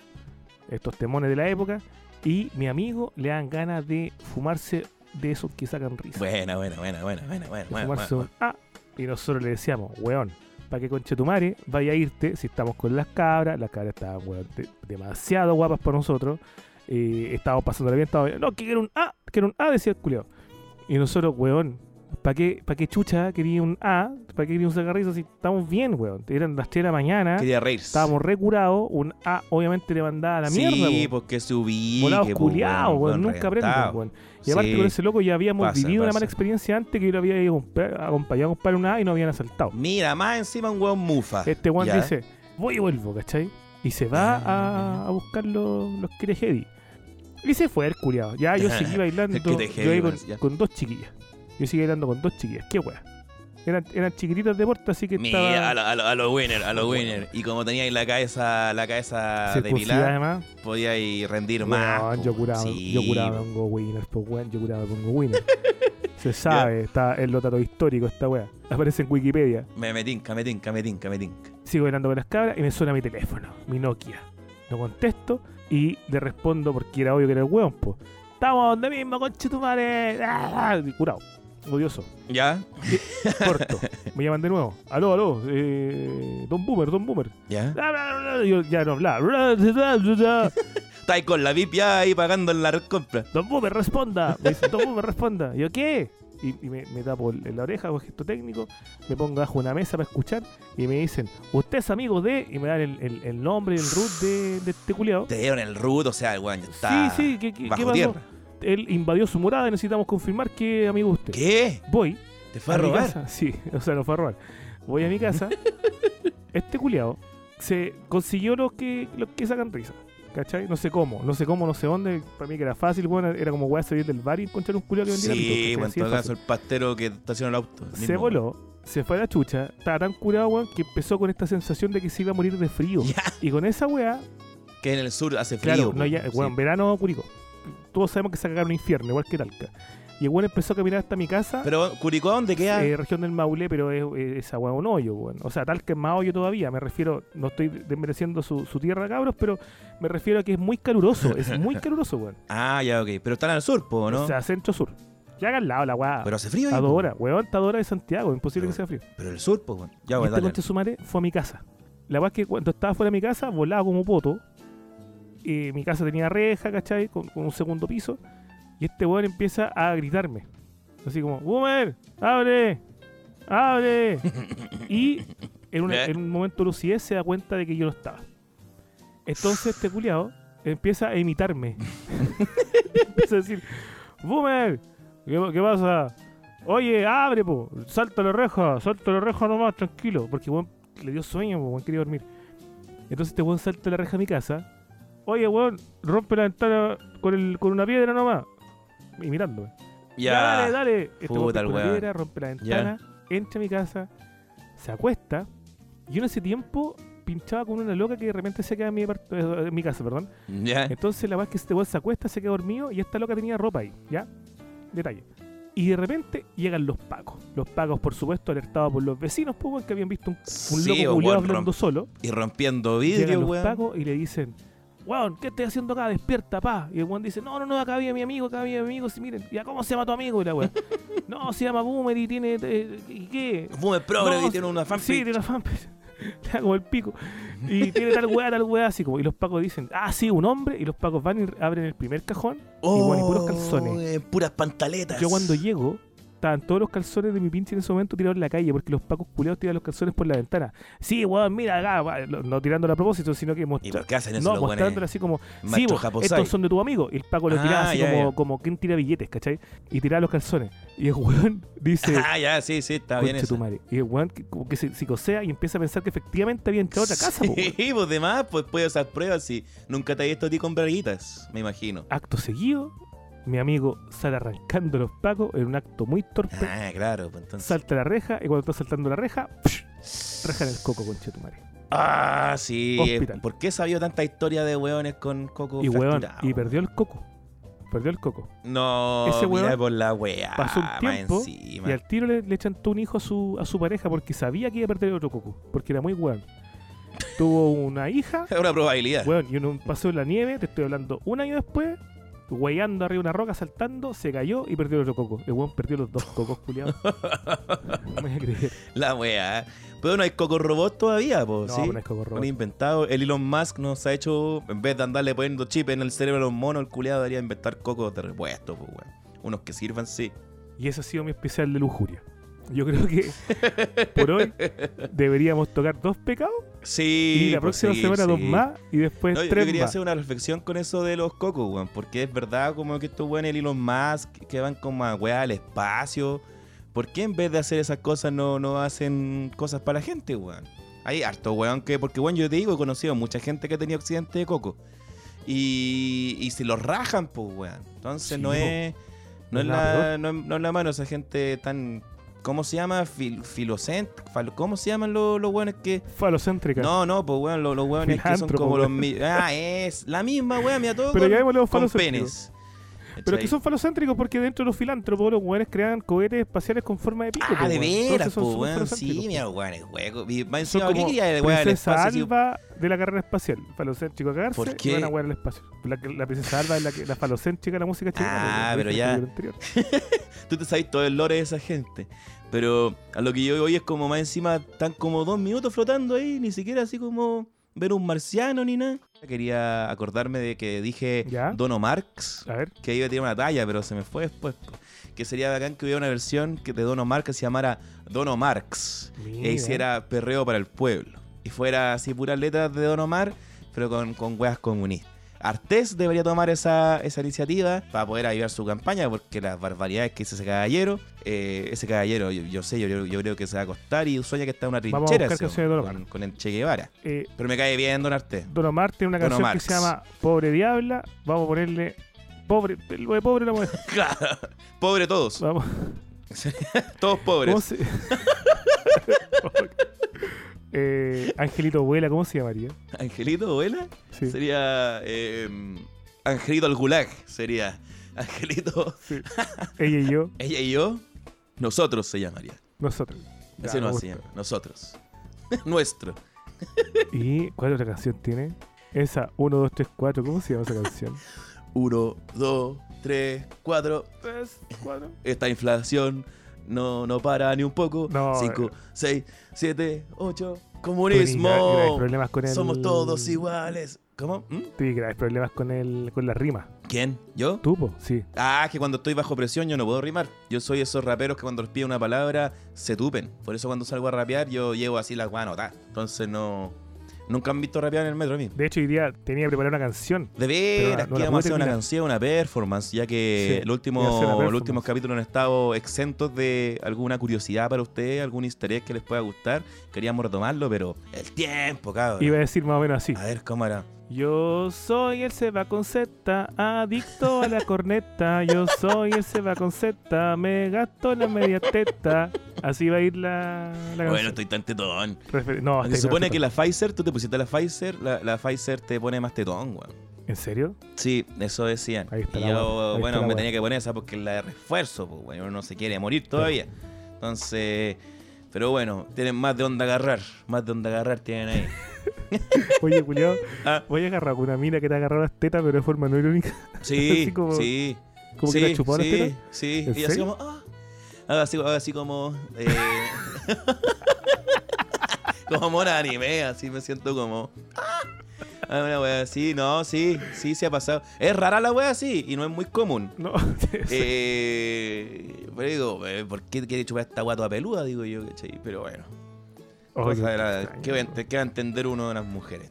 B: estos temones de la época, y mi amigo le dan ganas de fumarse de esos que sacan risa.
C: Buena, buena, buena, buena, buena, buena. buena,
B: fumarse
C: buena.
B: un A, Y nosotros le decíamos, weón, ¿para qué conche tu madre vaya a irte si estamos con las cabras? Las cabras estaban, weón, de- demasiado guapas para nosotros. Eh, estábamos pasando bien, estábamos, no, que quiero un A, quiero un A, decía el culiao. Y nosotros, weón, ¿para qué, pa' qué chucha quería un A? ¿Para qué quería un sacarrizo si estamos bien, weón? Eran las 3 de la mañana,
C: Quería reírse.
B: estábamos recurados, un A obviamente le mandaba a la mierda,
C: Sí,
B: po.
C: porque ubique.
B: Volados
C: po,
B: culiados,
C: weón,
B: nunca aprenden,
C: reventado.
B: weón. Y aparte con ese loco ya habíamos
C: Pasa,
B: vivido una mala experiencia antes que yo lo había ido a acompañado a comprar una A y no habían asaltado.
C: Mira, más encima un weón mufa.
B: Este weón
C: Ya.
B: dice, voy y vuelvo, ¿cachai? Y se va a, a buscar los, los Kirejedi. Y se fue el culiado. Ya yo seguí bailando. Yo iba con,
C: ya.
B: con dos chiquillas. Yo seguí bailando con dos chiquillas. ¿Qué weá? Eran, eran chiquititas de porte, así que
C: Mira, a
B: estaba
C: a lo, a lo winner, a lo winner. Y como teníais la cabeza, la cabeza
B: circuncidada
C: depilada,
B: además.
C: podíais rendir más.
B: Weón,
C: po,
B: yo curaba,
C: sí,
B: yo curaba
C: po.
B: pongo winner, pues weón, yo curaba me pongo winner. Se sabe, está en los datos históricos esta weá. Aparece en Wikipedia.
C: Me me tinca, me tinca, me tinca, me tinca.
B: Sigo bailando con las cabras y me suena mi teléfono, mi Nokia. Lo contesto y le respondo porque era obvio que era el weón, po. Estamos donde mismo, conche tu madre. ¡Ah! Curado. Odioso.
C: ¿Ya?
B: Corto. Me llaman de nuevo. Aló, aló. Eh, don Boomer, Don Boomer.
C: ¿Ya?
B: Bla, bla, bla. Yo ya no hablaba.
C: Estáis con la VIP ya ahí pagando la compra.
B: Don Boomer, responda. Me dice, Don Boomer, responda. Yo, ¿qué? Y, y me, me tapo en la oreja, hago gesto técnico, me pongo bajo una mesa para escuchar y me dicen, usted es amigo de... Y me dan el, el- el nombre el root de, de este culiao.
C: Te dieron el root, o sea, el weón ya está
B: Sí, sí, ¿qué, qué,
C: bajo
B: qué pasó?
C: tierra.
B: Él invadió su morada y necesitamos confirmar que amigo de usted.
C: ¿Qué?
B: Voy
C: ¿Te fue a robar?
B: casa. Sí, o sea, no fue a robar. Voy a mi casa. este culiao se consiguió los que, los que sacan risa. ¿Cachai? No sé cómo, no sé cómo, no sé dónde. Para mí que era fácil, bueno, era como weá salir del bar y encontrar un culiao que pitos,
C: Sí, bueno, en todo caso, el pastero que estaciona el auto. el
B: Se voló, se fue a la chucha, estaba tan curado, weón, que empezó con esta sensación de que se iba a morir de frío. Y con esa weá,
C: que en el sur hace frío.
B: claro, no ya,
C: sí.
B: weón, verano Curicó. Todos sabemos que se cagaron un infierno, igual que Talca. Y el weón empezó a caminar hasta mi casa.
C: Pero, ¿Curicó dónde queda?
B: Eh, región del Maule, pero es, es esa weá un hoyo, weón. O sea, tal que es más hoyo todavía. Me refiero, no estoy desmereciendo su, su tierra, cabros, pero me refiero a que es muy caluroso. es muy caluroso, weón.
C: Ah, ya, ok. Pero están al sur, po, ¿no?
B: O sea, centro-sur. Ya acá al lado la weá.
C: pero hace frío ahí,
B: A
C: po.
B: dos horas. Weón, está de Santiago. Imposible
C: Pero-
B: que sea frío.
C: Pero el sur, pues, bueno. Ya, bueno,
B: este
C: dale.
B: conche su madre fue a mi casa. La weá es que cuando estaba fuera de mi casa, volaba como poto. Y mi casa tenía reja, ¿cachai? Con, con un segundo piso. Y este weón empieza a gritarme. Así como, ¡Boomer! ¡Abre! ¡Abre! y en, una- en un momento de lucidez se da cuenta de que yo no estaba. Entonces este culiao empieza a imitarme. empieza a decir, ¡Boomer! ¿Qué, qué pasa? Oye, abre, po. Salta la reja, salta la reja nomás, tranquilo. Porque weón le dio sueño, weón quería dormir. Entonces este weón salta la reja a mi casa. Oye, weón, rompe la ventana con, el, con una piedra nomás. Y mirándome.
C: Ya.
B: dale, dale. Este
C: Puta
B: piedra, rompe la ventana, entra a mi casa, se acuesta. Yo en ese tiempo pinchaba con una loca que de repente se queda en mi, eh, en mi casa, perdón.
C: Ya.
B: Entonces la verdad es que este weón se acuesta, se queda dormido y esta loca tenía ropa ahí, ¿ya? Detalle. Y de repente llegan los pacos. Los pacos, por supuesto, alertados por los vecinos, pues, que habían visto un, un
C: Sí,
B: loco culiado hablando solo.
C: Y rompiendo
B: Llegan
C: vidrio,
B: los
C: weón.
B: pacos y le dicen, weón, ¿qué estás haciendo acá? Despierta, pa. Y el weón dice, no, no, no, acá había mi amigo, acá había mi amigo. Miren, ¿ya cómo se llama tu amigo? Y la weón, no, se llama Boomer y tiene, eh, ¿y qué?
C: Fume progre
B: No,
C: y tiene una fanpage.
B: Sí, tiene una fanpage. Le da como el pico. Y tiene tal weá, tal weá, así como. Y los pacos dicen, ah, sí, un hombre. Y los pacos van y abren el primer cajón. y bueno, y puros calzones.
C: en Oh, puras pantaletas.
B: Yo cuando llego, estaban todos los calzones de mi pinche en ese momento tirados en la calle, porque los pacos culeados tiran los calzones por la ventana. Sí, weón, mira acá, no tirándolo a propósito, sino que
C: ¿Y
B: mostrar.
C: por qué hacen eso
B: No,
C: buenos?
B: así como, sí, vos, estos son de tu amigo. Y el Paco lo
C: Ah,
B: tiraba así
C: ya,
B: como,
C: ya.
B: como quien tira billetes, ¿cachai? Y tiraba los calzones. Y el weón dice,
C: Ah, ya, sí, sí, está bien eso.
B: madre. Y el weón que, como que se psicosea y empieza a pensar que efectivamente había entrado a otra casa. po.
C: Sí, pues demás, pues puedes hacer pruebas si nunca te he visto a ti con braguitas, me imagino.
B: Acto seguido, mi amigo sale arrancando los pacos en un acto muy torpe.
C: Ah, claro, pues entonces.
B: Salta la reja y cuando está saltando la reja, ¡psh! reja en el coco, conche tu madre.
C: Ah, sí.
B: Hospital.
C: ¿Por qué sabía tanta historia de hueones con coco
B: Y weón,
C: fracturado?
B: y perdió el coco. Perdió el coco.
C: No,
B: Ese
C: por la weá.
B: pasó un tiempo. Y al tiro le, le chantó un hijo a su, a su pareja porque sabía que iba a perder otro coco. Porque era muy weón. Tuvo una hija,
C: Es una probabilidad.
B: weón, y en un paseo en la nieve, te estoy hablando un año después, guayando arriba de una roca, saltando, se cayó y perdió el otro coco. El weón perdió los dos cocos, culiados. no me voy a creer.
C: La weá. Pero no hay coco robot todavía, po,
B: No,
C: ¿sí?
B: pues no es coco robot.
C: Han inventado. El Elon Musk nos ha hecho, en vez de andarle poniendo chip en el cerebro a los monos, el culiado debería inventar cocos de repuesto, pues, weón. Unos que sirvan, sí.
B: Y eso ha sido mi especial de lujuria. Yo creo que por hoy deberíamos tocar dos pecados
C: Sí.
B: y la
C: pues,
B: próxima semana dos más y después
C: No, yo
B: tres
C: quería
B: más.
C: hacer una reflexión con eso de los cocos, weón. Porque es verdad como que estos weones, el Elon Musk, que van como a weá al espacio. ¿Por qué en vez de hacer esas cosas no, no hacen cosas para la gente, weón? Hay harto, weón, que... Porque, weón, yo te digo, he conocido mucha gente que ha tenido accidente de coco. Y, y se los rajan, pues, weón. Entonces
B: Sí,
C: no es... No es, la, no, es- no es la mano esa gente tan... ¿Cómo se llama? Fil, ¿Cómo se llaman los, los weones que...
B: Falocéntrica.
C: No, no, pues weón, los, los weones que son como los Ah, es la misma weón, mira todo
B: Pero
C: con,
B: ya
C: con penes.
B: Pero que son falocéntricos porque dentro de los filántropos los weones crean cohetes espaciales con forma de pico.
C: Ah,
B: po,
C: de
B: weón.
C: veras,
B: súper
C: weón, sí, mira, weón, es hueco. Más encima, ¿qué quería de weón
B: princesa? Alba de la carrera espacial. Falocéntrico a cagarse
C: ¿Por
B: y
C: qué?
B: van a wear al espacio. La, la princesa Alba es la, que- la falocéntrica de la música chilena.
C: Ah,
B: po,
C: pero
B: weón.
C: ya. Tú te sabes todo el lore de esa gente. Pero a lo que yo hoy es como más encima, están como dos minutos flotando ahí, ni siquiera así como ver un marciano ni nada. Quería acordarme de que dije
B: ¿Ya?
C: Dono Marx.
B: A ver.
C: que iba a tirar una talla, pero se me fue después. Que sería bacán que hubiera una versión que de Dono Marx que se llamara Dono Marx.
B: Mira.
C: E hiciera perreo para el pueblo. Y fuera así puras letras de Don Omar, pero con, con weas comunistas. Artés debería tomar esa, esa iniciativa para poder ayudar su campaña, porque las barbaridades que hizo ese caballero, eh, ese caballero, yo, yo sé, yo, yo creo que se va a acostar y sueña que está en una
B: Vamos a
C: trinchera ese con, con el Che Guevara.
B: Eh,
C: Pero me cae bien Don Artés.
B: Don Omar tiene una
C: Don
B: canción que se llama Pobre Diabla. Vamos a ponerle. Pobre. Lo de pobre la mujer.
C: Claro. Pobre todos.
B: Vamos.
C: Todos pobres.
B: Eh, Angelito Vuela, ¿cómo se llamaría?
C: Angelito, ¿vuela?
B: Sí.
C: Sería. eh, Angelito al Gulag. Sería. Angelito.
B: sí. Ella y yo,
C: Ella y yo. Nosotros se llamaría.
B: nosotros. Ya,
C: Así no se llama. Nosotros. Nuestro.
B: ¿Y cuál otra canción tiene? Esa, 1, 2, 3, 4. ¿Cómo se llama esa canción?
C: Uno, dos, tres, cuatro.
B: 3, 4.
C: Esta inflación no, no para ni un poco.
B: No,
C: Cinco,
B: eh.
C: seis, siete, ocho.
B: Graves
C: Comunismo.
B: problemas con el.
C: Somos todos iguales. ¿Cómo? ¿Mm?
B: Sí, graves problemas con el, con la rima.
C: ¿Quién? ¿Yo?
B: ¿Tú, po? Sí.
C: Ah, que cuando estoy bajo presión yo no puedo rimar. Yo soy esos raperos que cuando les pido una palabra se tupen. Por eso cuando salgo a rapear yo llevo así la guana anotada. Entonces no. Nunca han visto rapear en el metro a mí.
B: De hecho, hoy día tenía preparada una canción.
C: De veras,
B: no
C: que íbamos a hacer una canción, una performance, ya que
B: Sí,
C: el último, los últimos capítulos han estado exentos de alguna curiosidad para usted, algún easter egg que les pueda gustar. Queríamos retomarlo, pero el tiempo, cabrón.
B: Iba a decir más o menos así.
C: A ver, ¿cómo era?
B: Yo soy el Seba con Z, adicto a la corneta. Yo soy el Seba con Z, me gasto la media teta. Así va a ir la, la
C: Bueno, estoy tan tetón.
B: Refer- no,
C: Se supone que la Pfizer, tú te pusiste la Pfizer, la, la Pfizer te pone más tetón, weón.
B: ¿En serio?
C: Sí, eso decían.
B: Ahí está
C: y yo, bueno, me tenía que poner esa porque es la de refuerzo, pues, bueno, uno no se quiere morir todavía. Entonces, pero bueno, tienen más de onda agarrar, más de onda agarrar tienen ahí.
B: Oye, culiao,
C: Ah.
B: voy a agarrar una mina que te ha agarrado las tetas, pero de forma no irónica.
C: Sí,
B: Así como-
C: sí.
B: Como
C: sí,
B: que te ha chupado las
C: sí,
B: tetas.
C: Sí,
B: ¿En
C: y así como, ah. Así, como. Eh, como mona anime, así me siento como. Ah, una wea así, no, sí, sí, se ha pasado. Es rara la wea así y no es muy común.
B: No,
C: Eh, pero digo, eh, ¿por qué quiere chupar esta guata peluda? Digo yo, ¿cachai? Pero bueno,
B: Oh, qué
C: de la-
B: extraño.
C: ¿qué, va a ent- qué va a entender uno de las mujeres?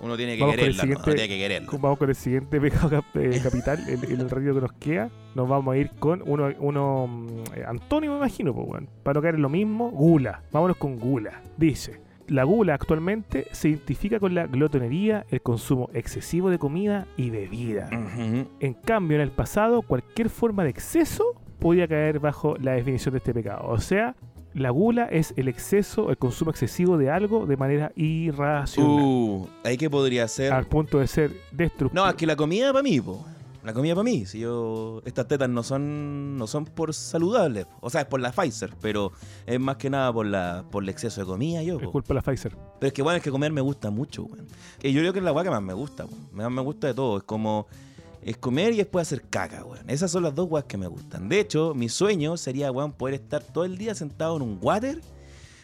C: Uno tiene que
B: Vamos
C: quererla, ¿no? Uno tiene que quererla.
B: Vamos con el siguiente pecado eh, capital, el, el ratito que nos queda. Nos vamos a ir con uno, uno eh, Antonio, me imagino, pues, bueno, para no caer en lo mismo, gula. Vámonos con gula. Dice, la gula actualmente se identifica con la glotonería, el consumo excesivo de comida y bebida. En cambio, en el pasado, cualquier forma de exceso podía caer bajo la definición de este pecado. O sea, la gula es el exceso, el consumo excesivo de algo de manera irracional.
C: Uh, ahí que podría ser.
B: al punto de ser destructivo.
C: No, es que la comida para mí, po. La comida para mí. Si yo. Estas tetas no son. no son por saludables. O sea, es por la Pfizer, pero es más que nada por la. por el exceso de comida, yo,
B: Es
C: po.
B: culpa de la Pfizer.
C: Pero es que bueno, es que comer me gusta mucho, weón. Yo creo que es la weá que más me gusta, weón. Más me gusta de todo. Es como. Es comer y después hacer caca, weón. Esas son las dos weas que me gustan. De hecho, mi sueño sería, weón, poder estar todo el día sentado en un water,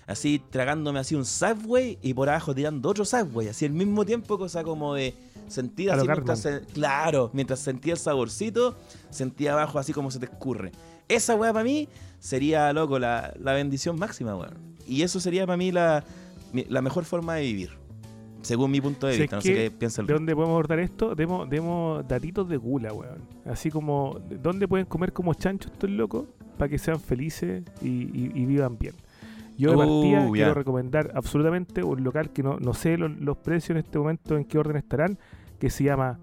C: así tragándome así un subway y por abajo tirando otro subway, así al mismo tiempo, cosa como de sentir así mientras claro, mientras sentía el saborcito, sentía abajo así como se te escurre. Esa wea para mí sería, loco, la, la bendición máxima, weón. Y eso sería para mí la, la mejor forma de vivir. Según mi punto de
B: ¿Sabes
C: vista, no sé
B: qué?
C: piensa el
B: ¿De dónde podemos abordar esto? Demos, demos datitos de gula, weón. Así como, ¿dónde pueden comer como chanchos estos locos? Para que sean felices y, y- y vivan bien. Yo de
C: Uh,
B: partida quiero recomendar absolutamente un local que no, no sé los, los precios en este momento en qué orden estarán, que se llama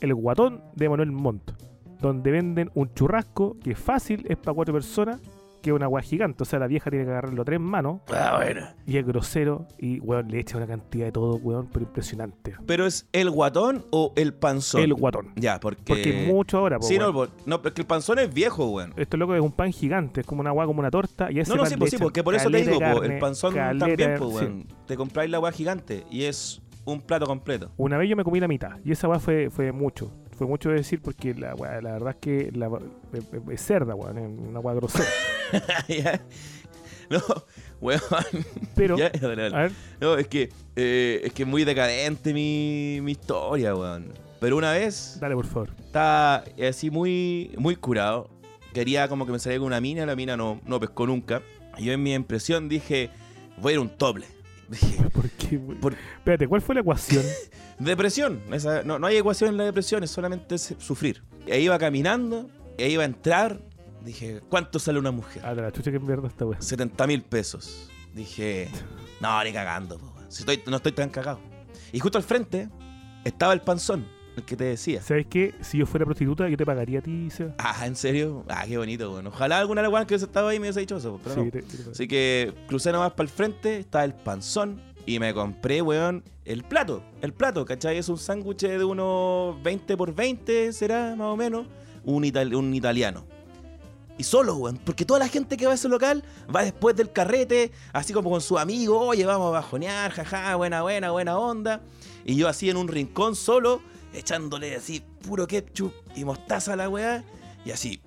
B: El Guatón de Manuel Montt, donde venden un churrasco que fácil es para cuatro personas, que es una agua gigante. O sea, la vieja tiene que agarrarlo tres manos
C: Ah, bueno.
B: y es grosero y, weón, le echa una cantidad de todo, weón, pero impresionante.
C: ¿Pero es el guatón o el panzón?
B: El guatón.
C: Ya, porque...
B: Porque mucho ahora, po,
C: Sí, no,
B: weón.
C: por- no, porque el panzón es viejo, weón.
B: Esto loco es un pan gigante, es como una agua, como una torta. Y ese
C: No, no,
B: pan
C: sí, pues sí, porque por eso te digo, po, el panzón
B: caleta,
C: también,
B: sí.
C: weón. Te compráis la agua gigante y es un plato completo.
B: Una vez yo me comí la mitad y esa agua fue, fue mucho. Fue mucho de decir porque la, weá, la verdad es que la, es, es cerda, weón, es una agua grosera.
C: No, weón.
B: Pero,
C: Ya, dale, dale.
B: a ver,
C: No, es que, eh, es que muy decadente mi, mi historia, weón. Pero una vez
B: dale por favor.
C: estaba así muy, muy curado. Quería como que me saliera con una mina, la mina no, no pescó nunca. Y yo en mi impresión dije, voy a ir a un tople.
B: ¿Por qué?
C: Por-
B: Espérate, ¿cuál fue la ecuación?
C: depresión. Esa- no, no hay ecuación en la depresión, es solamente sufrir. E iba caminando, e iba a entrar. Dije, ¿cuánto sale una mujer?
B: Ah, de la chucha que mierda esta weá.
C: 70 mil pesos. Dije, no, ni cagando, po, weón. si estoy, no estoy tan cagado. Y justo al frente estaba el panzón, el que te decía.
B: ¿Sabes qué? Si yo fuera prostituta, yo te pagaría a ti, Seba.
C: Ah, ¿en serio? Ah, qué bonito, bueno. Ojalá alguna weón que hubiese estado ahí me hubiese dicho eso, pero
B: Sí,
C: no.
B: te- te-
C: Así que crucé nomás para el frente, estaba el panzón y me compré, weón, el plato. El plato, ¿cachai? Es un sándwich de unos 20 por 20, será más o menos, un, ital- un italiano. Y solo, weón, porque toda la gente que va a ese local va después del carrete, así como con su amigo, oye, vamos a bajonear, jaja, buena, buena, buena onda. Y yo así en un rincón solo, echándole así puro ketchup y mostaza a la weá, y así,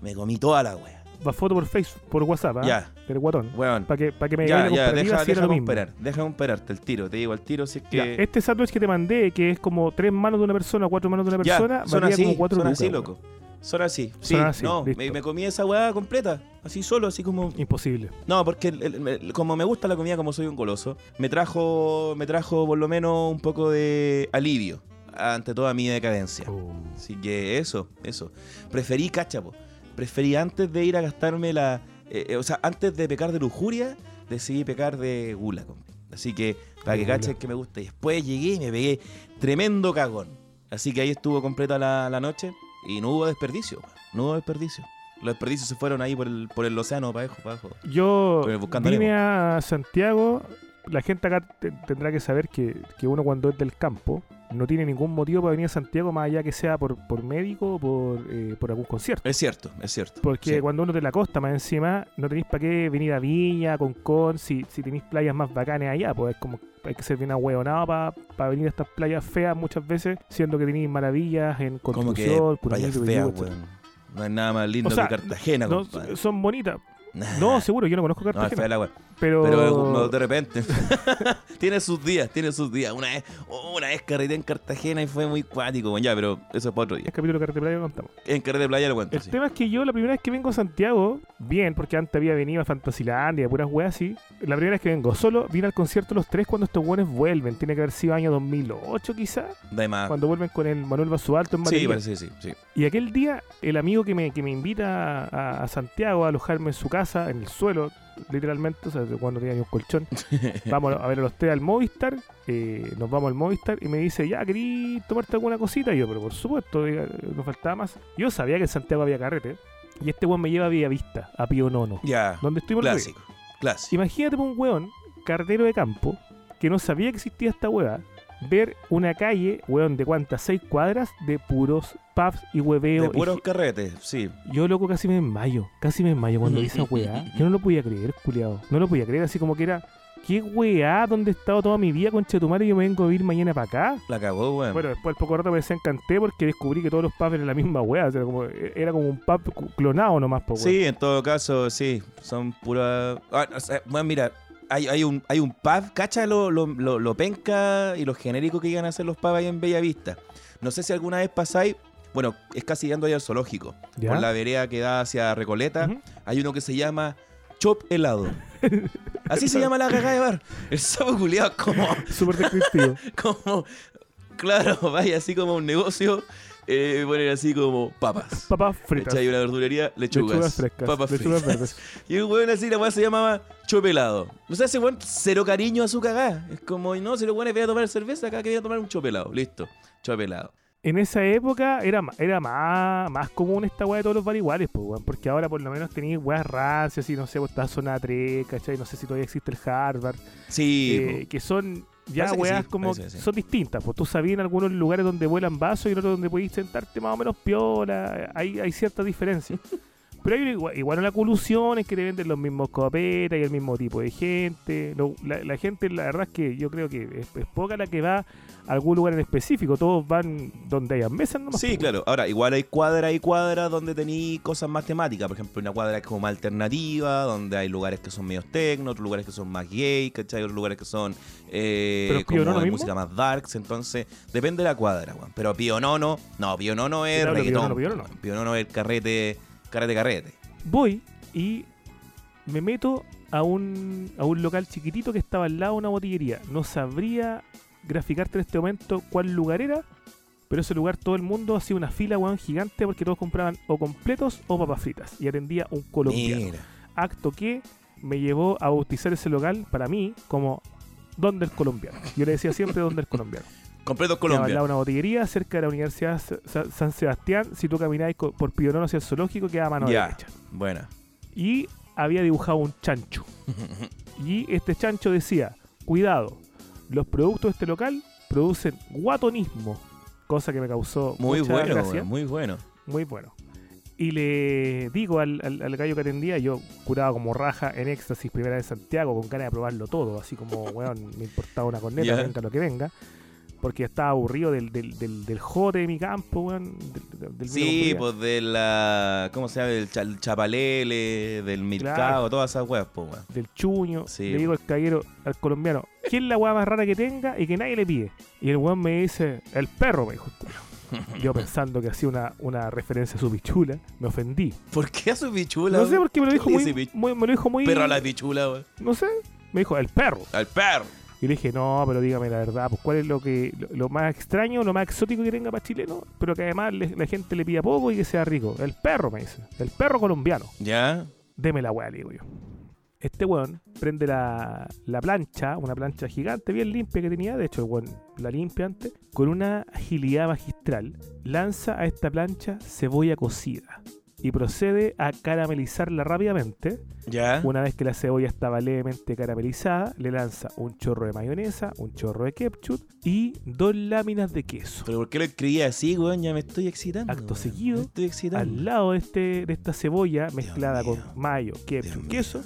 C: me comí toda la weá.
B: Va foto por Facebook, por WhatsApp, ¿ah?
C: Ya.
B: Del guatón.
C: Weón,
B: Para que, pa' que me
C: ya, ya, deja, deja comparar, deja compararte el tiro, te digo al tiro si es
B: Ya,
C: que...
B: este sándwich que te mandé, que es como tres manos de una persona, cuatro manos de una
C: Ya,
B: persona,
C: son
B: valía
C: así,
B: como cuatro
C: son
B: lucas,
C: así,
B: weón.
C: Son así, sí,
B: Son así,
C: no, me, me comí esa weá completa, así solo, así como...
B: Imposible.
C: No, porque el- el- el- como me gusta la comida, como soy un goloso, me trajo, me trajo por lo menos un poco de alivio ante toda mi decadencia.
B: Oh.
C: Así que eso, eso. Preferí, cachapo. Preferí antes de ir a gastarme la. eh, eh, o sea, antes de pecar de lujuria, decidí pecar de gula. Así que, para que cachen que me gusta. Y después llegué y me pegué tremendo cagón. Así que ahí estuvo completa la, la noche y no hubo desperdicio. No hubo desperdicio. Los desperdicios se fueron ahí por el, por el océano para abajo, para abajo.
B: Yo vine a Santiago. La gente acá te- tendrá que saber que, que uno cuando es del campo no tiene ningún motivo para venir a Santiago más allá que sea por, por médico o por, eh, por algún concierto.
C: Es cierto, es cierto.
B: Porque
C: Sí.
B: cuando uno de la costa más encima, no tenéis para qué venir a Viña, Concón, si, si tenéis playas más bacanes allá, pues es como hay que ser bien ahueonado para venir a estas playas feas muchas veces, siendo que tenéis maravillas en construcción,
C: playas feas, weón. No es nada más lindo
B: O sea,
C: que Cartagena,
B: No,
C: compadre.
B: son bonitas. No, seguro, yo no conozco
C: No, es
B: Cartagena.
C: fea la.
B: Pero,
C: Pero de repente. tiene sus días, tiene sus días. Una vez, una vez carreté en Cartagena y fue muy cuático. Bueno, ya, pero eso es para otro día.
B: capítulo de Carretera Playa lo contamos.
C: En carrete playa lo cuento.
B: El
C: sí.
B: tema es que yo la primera vez que vengo a Santiago, bien, porque antes había venido a Fantasilandia, puras weas así. La primera vez que vengo solo, vine al concierto Los Tres cuando estos buenos vuelven. Tiene que haber sido año 2008 quizá,
C: De más.
B: cuando vuelven con el Manuel Basualto en
C: Ah. Sí, parece sí, sí.
B: Y aquel día, el amigo que me, que me invita a, a Santiago a alojarme en su casa, en el suelo, literalmente, o sea, cuando tenía ni un colchón, vamos a ver a los tres al Movistar, eh, nos vamos al Movistar y me dice, ya, ¿querí tomarte alguna cosita? Y yo, pero por supuesto, no faltaba más. Yo sabía que en Santiago había carrete, y este weón me lleva a Vista, a Pío Nono,
C: Ya.
B: donde estuvimos.
C: Clásico. Clásico.
B: Imagínate un weón, carretero de campo, que no sabía que existía esta weá, ver una calle, weón, de cuántas, seis cuadras, de puros pubs y hueveo.
C: De puros carretes, sí.
B: yo, loco, casi me desmayo. Casi me desmayo cuando vi esa weá. Yo no lo podía creer, culiado. No lo podía creer, así como que era ¿qué weá? ¿Dónde he estado toda mi vida, madre? y Yo me vengo a vivir mañana para acá.
C: La cagó, weón.
B: Bueno, después al poco rato me desencanté porque descubrí que todos los pubs eran la misma weá. O sea, como, era como un pub clonado nomás, po, weón.
C: Sí, en todo caso, sí. Son. Ah, o sea, bueno, mira, hay, hay, un, hay un pub, cacha lo, lo, lo, lo penca y lo genérico que iban a hacer los pubs ahí en Bellavista. No sé si alguna vez pasáis. Bueno, es casi llegando ahí al zoológico.
B: ¿Ya?
C: Por la vereda que da hacia Recoleta. Hay uno que se llama Chop Helado. Así se llama la cagada de bar. El sapo culiado como,
B: Súper descriptivo.
C: como. Claro, vaya así como un negocio. Eh, poner así como papas.
B: Papas fritas.
C: ¿Cachai? Una verdulería, lechugas,
B: Lechugas frescas.
C: papas
B: lechugas
C: fritas.
B: verdes.
C: Y el weón así, la weá se llamaba chopelado. O sea, ese weón, cero cariño a su cagá. Es como, no, si los weones vienen a tomar cerveza, acá quería tomar un chopelado. Listo, chopelado.
B: En esa época era, era más, más común esta weá de todos los bar iguales, pues, weón. Porque ahora por lo menos tenéis weas rancias y no sé, pues está zona 3, ¿cachai? No sé si todavía existe el Harvard.
C: Sí,
B: eh, que son ya
C: Parece
B: weas
C: sí,
B: como
C: sí.
B: son distintas. Pues tú sabías en algunos lugares donde vuelan vasos y en otros donde podéis sentarte más o menos piola. Hay, hay ciertas diferencias. Pero hay igual, igual una colusión es que te venden los mismos copetas y el mismo tipo de gente. Lo- la, la gente, la verdad es que yo creo que es, es poca la que va a algún lugar en específico. Todos van donde hayan mesas nomás.
C: Sí,
B: pues,
C: claro. Ahora, igual hay cuadras y cuadras donde tenéis cosas más temáticas. Por ejemplo, una cuadra que es como más alternativa, donde hay lugares que son medios tecno, otros lugares que son más gay, ¿cachai? Otros lugares que son eh,
B: ¿Pero
C: como de
B: mismo?
C: música más darks. Entonces, depende de la cuadra, weón. Pero Pío Nono, no, Pío Nono es
B: Claro, Pío
C: reggaetón.
B: Nono, Pío Nono.
C: weón. Pío Nono es carrete, carrete, carrete.
B: Voy y me meto a un, a un local chiquitito que estaba al lado de una botillería. No sabría graficarte en este momento cuál lugar era, pero ese lugar todo el mundo hacía una fila, weón, gigante porque todos compraban o completos o papas fritas. Y atendía un colombiano.
C: Mira.
B: Acto que me llevó a bautizar ese local para mí como Donde el Colombiano. Yo le decía siempre Donde el Colombiano. Quedaba al
C: Colombia.
B: de una botillería cerca de la Universidad Sa- Sa- San Sebastián. Si tú camináis por Pionono hacia el zoológico, queda a mano
C: Ya.
B: derecha.
C: Buena.
B: y había dibujado un chancho. Y este chancho decía, cuidado, los productos de este local producen guatonismo, cosa que me causó
C: Muy
B: mucha
C: bueno,
B: gracia,
C: muy bueno.
B: muy bueno. Y le digo al, al- al gallo que atendía, yo curado como raja en éxtasis, primera vez en Santiago, con ganas de probarlo todo, así como, weón, me importaba una corneta,
C: Ya.
B: venga lo que venga, porque estaba aburrido del, del, del, del jote de mi campo, weón. del-
C: Sí, pues de la. ¿Cómo se llama? Del cha- el chapalele, del mercado, todas esas weas, pues, weón.
B: del chuño.
C: Sí,
B: le digo al caballero, al colombiano, ¿qué es la weá más rara que tenga y que nadie le pide? Y el weón me dice, el perro, me dijo. el. Yo pensando que hacía una, una referencia a su pichula, me ofendí.
C: ¿Por qué a su pichula?
B: No sé
C: weón?
B: por qué me lo
C: ¿Qué
B: dijo muy, muy- me lo dijo muy,
C: Perro a la pichula, weón.
B: no sé, me dijo, el perro.
C: Al perro.
B: Y le dije, no, pero dígame la verdad, pues cuál es lo que lo, lo más extraño, lo más exótico que tenga para chileno, pero que además le- la gente le pida poco y que sea rico. El perro, me dice, el perro colombiano.
C: ¿Ya?
B: Deme la weá, le digo yo. Este weón prende la, la plancha, una plancha gigante, bien limpia que tenía, de hecho el weón la limpia antes, con una agilidad magistral, lanza a esta plancha cebolla cocida y procede a caramelizarla rápidamente.
C: ¿Ya?
B: Una vez que la cebolla estaba levemente caramelizada, le lanza un chorro de mayonesa, un chorro de ketchup y dos láminas de queso.
C: ¿Pero por qué lo escribí así, weón? Ya me estoy excitando.
B: Acto
C: weón.
B: seguido,
C: Me estoy excitando.
B: Al lado de, este, de esta cebolla mezclada con mayo, ketchup, queso,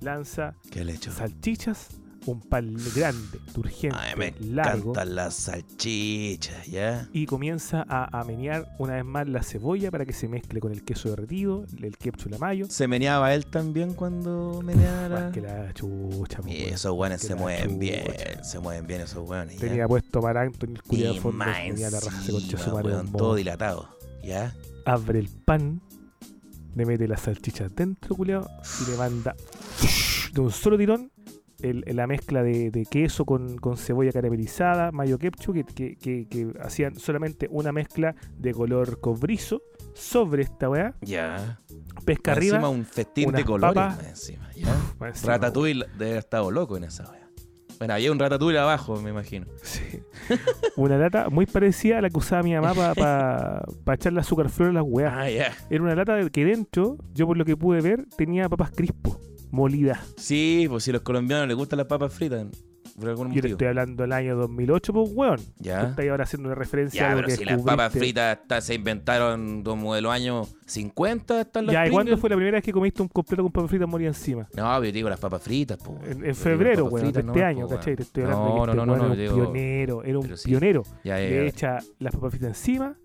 B: lanza
C: ¿Qué le he hecho?
B: salchichas, un pan grande, turgente,
C: Ay, me
B: largo,
C: encantan las salchichas, ¿ya?
B: y comienza a, a menear una vez más la cebolla para que se mezcle con el queso derretido, el ketchup y la mayo.
C: ¿Se meneaba él también cuando meneaba.
B: Más que la chucha,
C: Y esos weones se mueven bien, se mueven bien esos weones, ¿ya?
B: Tenía puesto Mar Anthony el culiado
C: Y
B: de fondo, tenía la raja se concha su madre,
C: todo dilatado, ¿ya?
B: Abre el pan, le mete las salchichas dentro, culiado, y le manda de un solo tirón el- la mezcla de, de queso con, con cebolla caramelizada, mayo ketchup, que, que- que- que hacían solamente una mezcla de color cobrizo sobre esta weá.
C: Ya.
B: Pesca arriba.
C: Encima un festín de colores,
B: papas.
C: encima, ¿ya?
B: encima,
C: Ratatouille debe haber estado loco en esa wea. Bueno, había un ratatouille abajo, me imagino.
B: Sí. Una lata muy parecida a la que usaba mi mamá para echarle azúcar flor a las weas.
C: Ah, ya.
B: Era una lata que dentro, yo por lo que pude ver, tenía papas crispo, molidas.
C: Sí, pues si a los colombianos les gustan las papas fritas. por algún
B: Yo te
C: motivo.
B: estoy hablando del año 2008, pues, weón. Tú
C: Ya.
B: estás ahora haciendo una referencia a
C: Ya,
B: algo
C: pero
B: que
C: si las papas fritas hasta se inventaron como de los años 50, están las
B: Ya, ¿y cuándo fue la primera vez que comiste un completo con papas fritas moría encima?
C: No, pero yo digo las papas fritas. Yo
B: En, febrero, weón, de este año,
C: po,
B: ¿cachai? Te estoy hablando
C: No,
B: de que
C: no,
B: este
C: no, no,
B: era un pionero, era un
C: sí.
B: pionero.
C: Ya, ya,
B: Le echa las papas fritas encima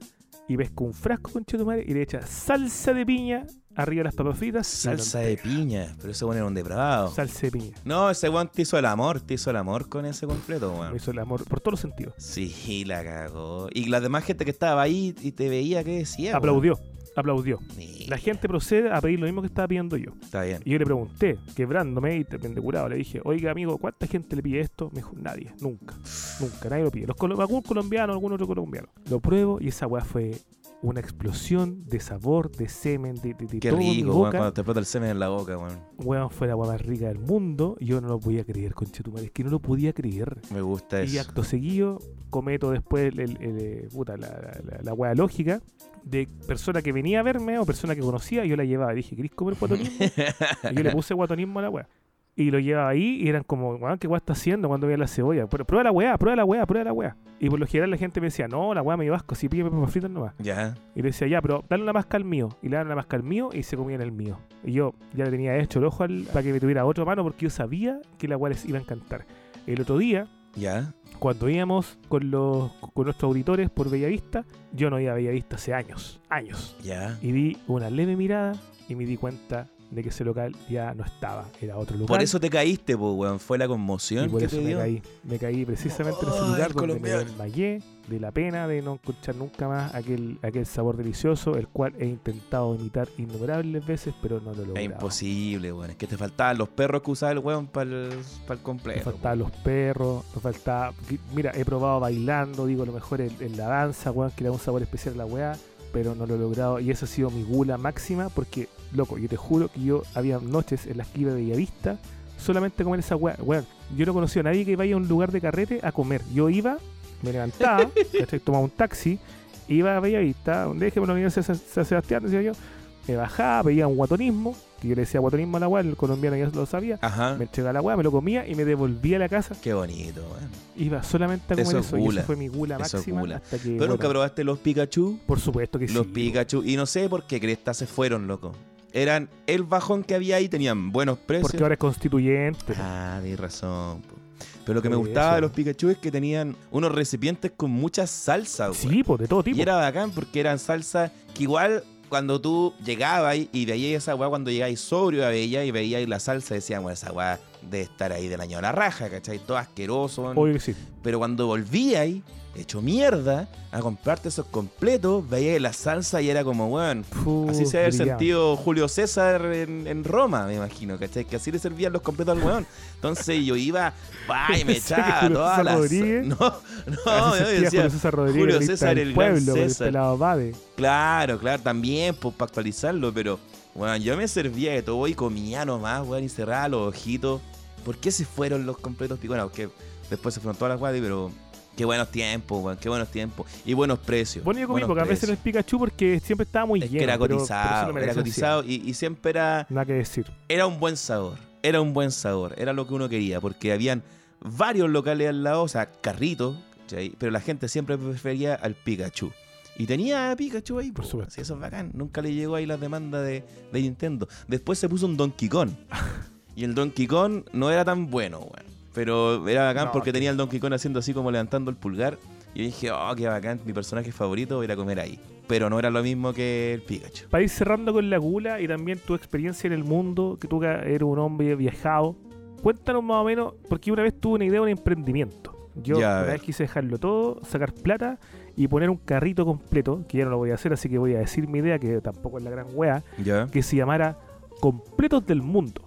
B: y pesca un frasco con chetumare y le echa salsa de piña arriba de las papas fritas.
C: Salsa de piña, pero ese weón era un depravado.
B: Salsa de piña.
C: No, ese weón te hizo el amor, te hizo el amor con ese completo,
B: Me
C: weón.
B: hizo el amor por todos los sentidos.
C: Sí, la cagó. Y la demás gente que estaba ahí y te veía, ¿qué decía? weón?
B: Aplaudió, aplaudió. La gente procede a pedir lo mismo que estaba pidiendo yo.
C: Está bien.
B: Y yo le pregunté, quebrándome y te curado, le dije, oiga amigo, ¿cuánta gente le pide esto? Me dijo, nadie, nunca, nunca, nadie lo pide. Los algún colombiano, algún otro colombiano. Lo pruebo y esa weá fue una explosión de sabor, de semen, de, de, de
C: Qué
B: todo mi
C: rico, weón,
B: boca.
C: cuando te explota el semen en la boca, weón.
B: Weón, fue la más rica del mundo. y Yo no lo podía creer, conchetumare, es que no lo podía creer.
C: Me gusta
B: Y
C: eso.
B: acto seguido cometo después el, el- el, eh, puta, la, la, la- la weá lógica de persona que venía a verme o persona que conocía, yo la llevaba. Y dije, ¿querés comer guatonismo? y yo le puse guatonismo a la weá. Y lo llevaba ahí y eran como, weón, ¿qué weá está haciendo cuando veía la cebolla? Pero prueba la weá, prueba la weá, prueba la weá. Y por lo general la gente me decía, no, la weá me lleva asco, si pide papas fritas nomás.
C: Ya.
B: Y le decía, ya, pero dale una masca al mío. Y le daban una masca al mío y se comían el mío. Y yo ya le tenía hecho el ojo al- para que me tuviera otra mano porque yo sabía que la weá les iba a encantar. El otro día,
C: Ya.
B: cuando íbamos con los con nuestros auditores por Bellavista, yo no iba a Bellavista hace años, años.
C: Ya.
B: Y di una leve mirada y me di cuenta de que ese local ya no estaba, era otro lugar.
C: Por eso te caíste, pues, weón. Fue la
B: y
C: conmoción
B: por
C: que
B: eso
C: te
B: me
C: dio.
B: caí. Me caí precisamente en ese lugar
C: el
B: donde me
C: colombiano.
B: desmayé de la pena de no escuchar nunca más aquel, aquel sabor delicioso, el cual he intentado imitar innumerables veces, pero no lo logrado.
C: Es imposible, weón. Es que te faltaban los perros que usaba el weón para el,
B: Me
C: completo.
B: faltaban los perros, me faltaba. Mira, he probado bailando, digo, a lo mejor en, en la danza, weón, que le da un sabor especial a la weá, pero no lo he logrado. Y esa ha sido mi gula máxima, porque, loco, yo te juro que yo había noches en las que iba de Bellavista solamente a comer esa weá. Yo no conocía a nadie que vaya a un lugar de carrete a comer. Yo iba, me levantaba, tomaba un taxi, iba a Bellavista, déjeme la Universidad de San Sebastián, decía yo, me bajaba, veía un guatonismo, que yo le decía guatonismo a la weá, el colombiano ya lo sabía.
C: Ajá.
B: Me entregaba la weá, me lo comía y me devolvía a la casa
C: Qué bonito, weón.
B: Iba solamente a comer
C: Eso
B: eso,
C: es
B: y esa fue mi gula
C: Eso
B: máxima
C: gula.
B: hasta que
C: ¿Pero
B: bueno,
C: nunca probaste los Pikachu?
B: por supuesto que
C: Los
B: sí.
C: Pikachu. Y no sé por qué Cresta se fueron, loco. Eran el bajón que había ahí, tenían buenos precios.
B: Porque ahora es constituyente.
C: Ah, tienes razón. po. Pero lo que me gustaba
B: eso.
C: de los Pikachu es que tenían unos recipientes con mucha salsa,
B: sí, pues de todo tipo.
C: Y era bacán porque eran salsa que igual cuando tú llegabas y- veías esa weá, cuando llegáis sobrio, veías y veíais la salsa, decían, bueno, esa weá de estar ahí del año a la raja, ¿cachai? Todo asqueroso. weón.
B: Obvio que sí.
C: Pero cuando volvíais, hecho mierda, a comprarte esos completos, veíais la salsa y era como, weón,
B: Fu,
C: Así se ha
B: brillaba.
C: sentido Julio César en, en Roma, me imagino, ¿cachai? Que así le servían los completos al weón. Entonces yo iba, y me
B: que
C: echaba todas las...
B: Rodríguez.
C: No, no, yo decía,
B: Julio César Rodríguez,
C: Julio
B: el
C: César, el gran
B: pueblo, el
C: César.
B: Bade.
C: Claro, claro, también, pues, para actualizarlo, pero, bueno, yo me servía de todo y comía nomás, weón, y cerraba los ojitos. ¿Por qué se fueron los completos? Bueno, porque después se fueron todas las guadis, pero qué buenos tiempos, weón, qué buenos tiempos. Y buenos precios.
B: Bueno, yo comí
C: buenos
B: pocas veces el Pikachu porque siempre estaba muy
C: Es
B: lleno.
C: que era
B: pero- pero
C: cotizado,
B: lo
C: era cotizado y, y siempre era.
B: Nada que decir.
C: era un buen sabor. Era un buen sabor, era lo que uno quería, porque habían varios locales al lado, o sea, carritos, pero la gente siempre prefería al Pikachu. Y tenía a Pikachu ahí,
B: Por
C: po,
B: supuesto.
C: sí, eso es bacán. Nunca le llegó ahí la demanda de, de Nintendo. Después se puso un Donkey Kong. y el Donkey Kong no era tan bueno, weón. Pero era bacán
B: No,
C: porque
B: que-
C: tenía el Donkey Kong haciendo así como levantando el pulgar. Y yo dije, oh, qué bacán, mi personaje favorito, voy a comer ahí. Pero no era lo mismo que el Pikachu.
B: Para ir cerrando con la gula y también tu experiencia en el mundo, que tú eres un hombre viajado, cuéntanos más o menos, porque una vez tuve una idea de un emprendimiento. Yo
C: Ya,
B: una vez quise dejarlo todo, sacar plata y poner un carrito completo, que ya no lo voy a hacer, así que voy a decir mi idea, que tampoco es la gran wea,
C: ¿Ya?
B: que se llamara Completos del Mundo.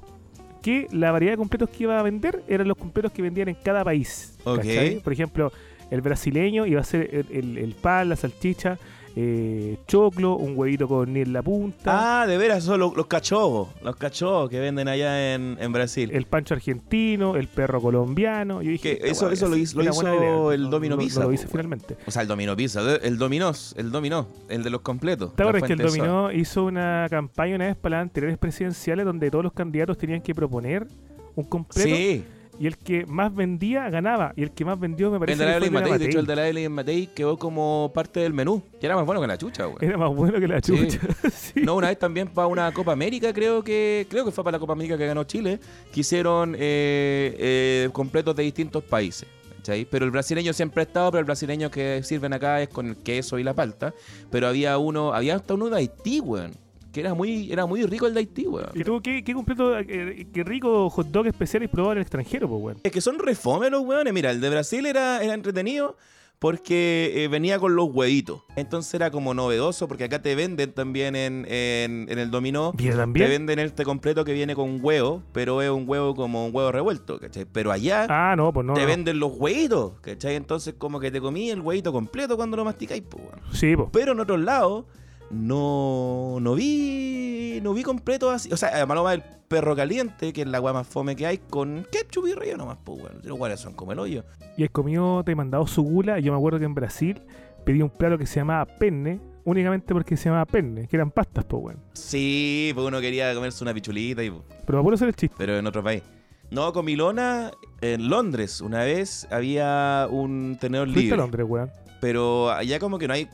B: Que la variedad de completos que iba a vender eran los completos que vendían en cada país.
C: Ok.
B: ¿cachai? Por ejemplo, el brasileño iba a ser el, el- el pan, la salchicha, eh, choclo, un huevito con ni en la punta.
C: Ah, de veras, son los, los cachorros. Los cachorros que venden allá en, en Brasil.
B: El pancho argentino, el perro colombiano. Yo dije,
C: eso-
B: weá
C: eso
B: es
C: lo hizo- lo hizo el
B: No-
C: Domino
B: no-
C: Pizza,
B: No lo hice
C: weón.
B: finalmente.
C: O sea, el dominó pizza, el dominós, el dominó, el de los completos.
B: ¿Te acuerdas que el. Dominó hizo una campaña una vez para las anteriores presidenciales donde todos los candidatos tenían que proponer un completo?
C: Sí,
B: y el que más vendía ganaba. Y el que más vendió me
C: El
B: parece
C: de la
B: que fue
C: Evelyn
B: el de la
C: Matei, de hecho el de la Evelyn Matei quedó como parte del menú. Que era más bueno que la chucha, güey.
B: Era más bueno que la
C: Sí.
B: chucha. Sí.
C: No, una vez también para una Copa América, creo que creo que fue para la Copa América que ganó Chile, que hicieron eh, eh, completos de distintos países. ¿cachai? Pero el brasileño siempre ha estado, pero el brasileño que sirven acá es con el queso y la palta. Pero había uno, había hasta uno de Haití, weón. Que era muy, era muy rico el de Haití, weón.
B: ¿Y tú qué, qué completo, eh, qué rico hot dog especial y probado en el extranjero, pues, weón?
C: Es que son refome los weones. Mira, el de Brasil era, era entretenido porque eh, venía con los huevitos. Entonces era como novedoso porque acá te venden también en, en, en el dominó.
B: Bien
C: Te
B: también.
C: venden este completo que viene con huevo, pero es un huevo como un huevo revuelto, ¿cachai? Pero allá
B: Ah, no, pues no.
C: te
B: no.
C: venden los huevitos, ¿cachai? Entonces como que te comí el huevito completo cuando lo masticáis, pues, weón.
B: Sí, pues.
C: Pero en otros lados no, no vi no vi completo así. O sea, además lo va el perro caliente, que es la agua más fome que hay, con ketchup y relleno más, pues, weón. Los guares son como el hoyo.
B: Y el comido te he mandado su gula. Yo me acuerdo que en Brasil pedí un plato que se llamaba penne, únicamente porque se llamaba penne, que eran pastas, pues, weón.
C: Sí, pues uno quería comerse una pichulita y...
B: Pero acuerdo hacer el chiste.
C: pero en otro país. No, con Milona, en Londres, una vez había un tenedor
B: a
C: libre.
B: Londres, weón.
C: Pero allá como que no hay...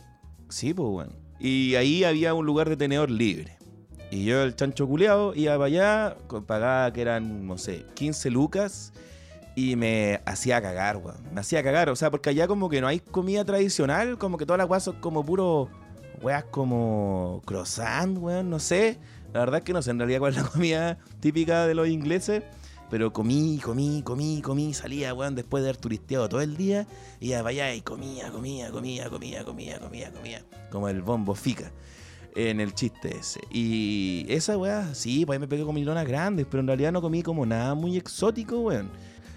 C: Sí, pues, bueno. Y ahí había un lugar de tenedor libre. Y yo, el chancho culeado, iba para allá, pagaba que eran, no sé, 15 lucas. Y me hacía cagar, weón. Me hacía cagar. O sea, porque allá como que no hay comida tradicional. Como que todas las weas son como puro... Weas como croissant, weón, no sé. La verdad es que no sé en realidad cuál es la comida típica de los ingleses. Pero comí, comí, comí, comí, salía, weón, después de haber turisteado todo el día. Iba para allá y comía, comía, comía, comía, comía, comía, comía. Como el bombo fica en el chiste ese. Y esa weá, sí, pues ahí me pegué con milonas grandes, pero en realidad no comí como nada muy exótico, weón.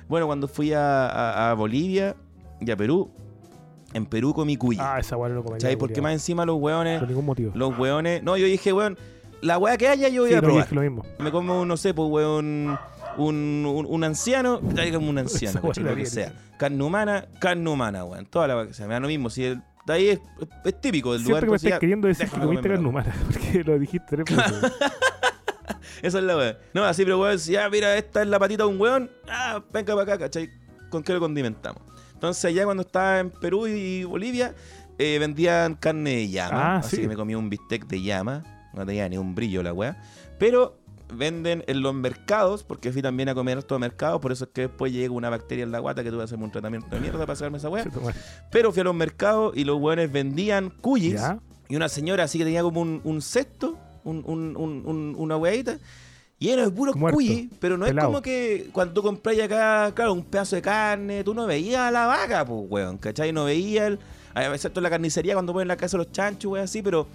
C: Bueno, cuando fui a, a- a Bolivia y a Perú, en Perú comí cuy.
B: Ah, esa weón no lo comería.
C: ¿Sabes por qué más encima los weones,
B: Por ningún motivo.
C: los weones? No, yo dije, weón, la weá que haya yo voy
B: Sí,
C: a probar.
B: dije lo mismo.
C: Me como, no sé, pues, weón, un, un, un anciano, tráigame un anciano, lo que sea. Carne humana, carne humana, weón. Toda la que sea, me da lo mismo. Si el, de ahí es, es típico del lugar.
B: Siempre que me estás
C: ya-
B: queriendo decir que comiste carne humana, porque lo dijiste tres veces.
C: Esa es la weá. No, así, pero weón, si ya, mira, esta es la patita de un weón, ah, venga para acá, ¿cachai? ¿Con qué lo condimentamos? Entonces, allá cuando estaba en Perú y Bolivia, eh, vendían carne de llama.
B: Ah,
C: así
B: sí.
C: que me comí un bistec de llama. No tenía ni un brillo la weá. Pero venden en los mercados, porque fui también a comer estos mercados, por eso es que después llega una bacteria en la guata que tuve que hacerme un tratamiento de mierda para sacarme esa weá.
B: Toma-
C: Pero fui a los mercados y los weones vendían cuyis.
B: ¿Ya?
C: Y una señora así que tenía como un, un cesto, un, un- un- un- una hueadita, lleno de puros cuyis, pero no
B: pelado.
C: es como que cuando tú compras acá, claro, un pedazo de carne, tú no veías a la vaca, pues, weón, ¿cachai? No veías, el, excepto en la carnicería cuando ponen la casa los chanchos, weón, así, pero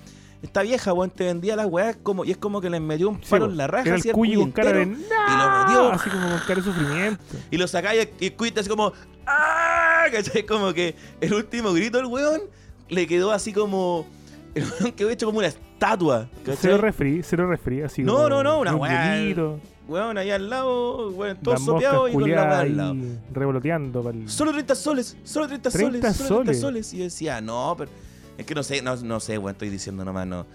C: esta vieja, weón, te vendía las weas como, y es como que les metió un
B: Sí,
C: palo
B: po.
C: en la raja,
B: Era el
C: al
B: cuyi
C: cuy
B: con cara de "No",
C: y lo metió,
B: Así como con cara de sufrimiento.
C: y lo sacáis y el cuy así como, ¡ah! ¿cachai? Como que el último grito del weón le quedó así como, el weón quedó hecho como una estatua, ¿cachai?
B: Cero refri, cero refri, así
C: No,
B: como
C: no, no, una
B: un
C: weá. Weón, ahí al lado, weón, todo sopeado y con la weá al lado.
B: revoloteando pa'l-
C: Solo 30 soles, solo 30,
B: 30
C: soles, solo 30
B: soles.
C: soles. Y yo decía, no, pero es que no sé, no, no sé, weón, estoy diciendo nomás, no.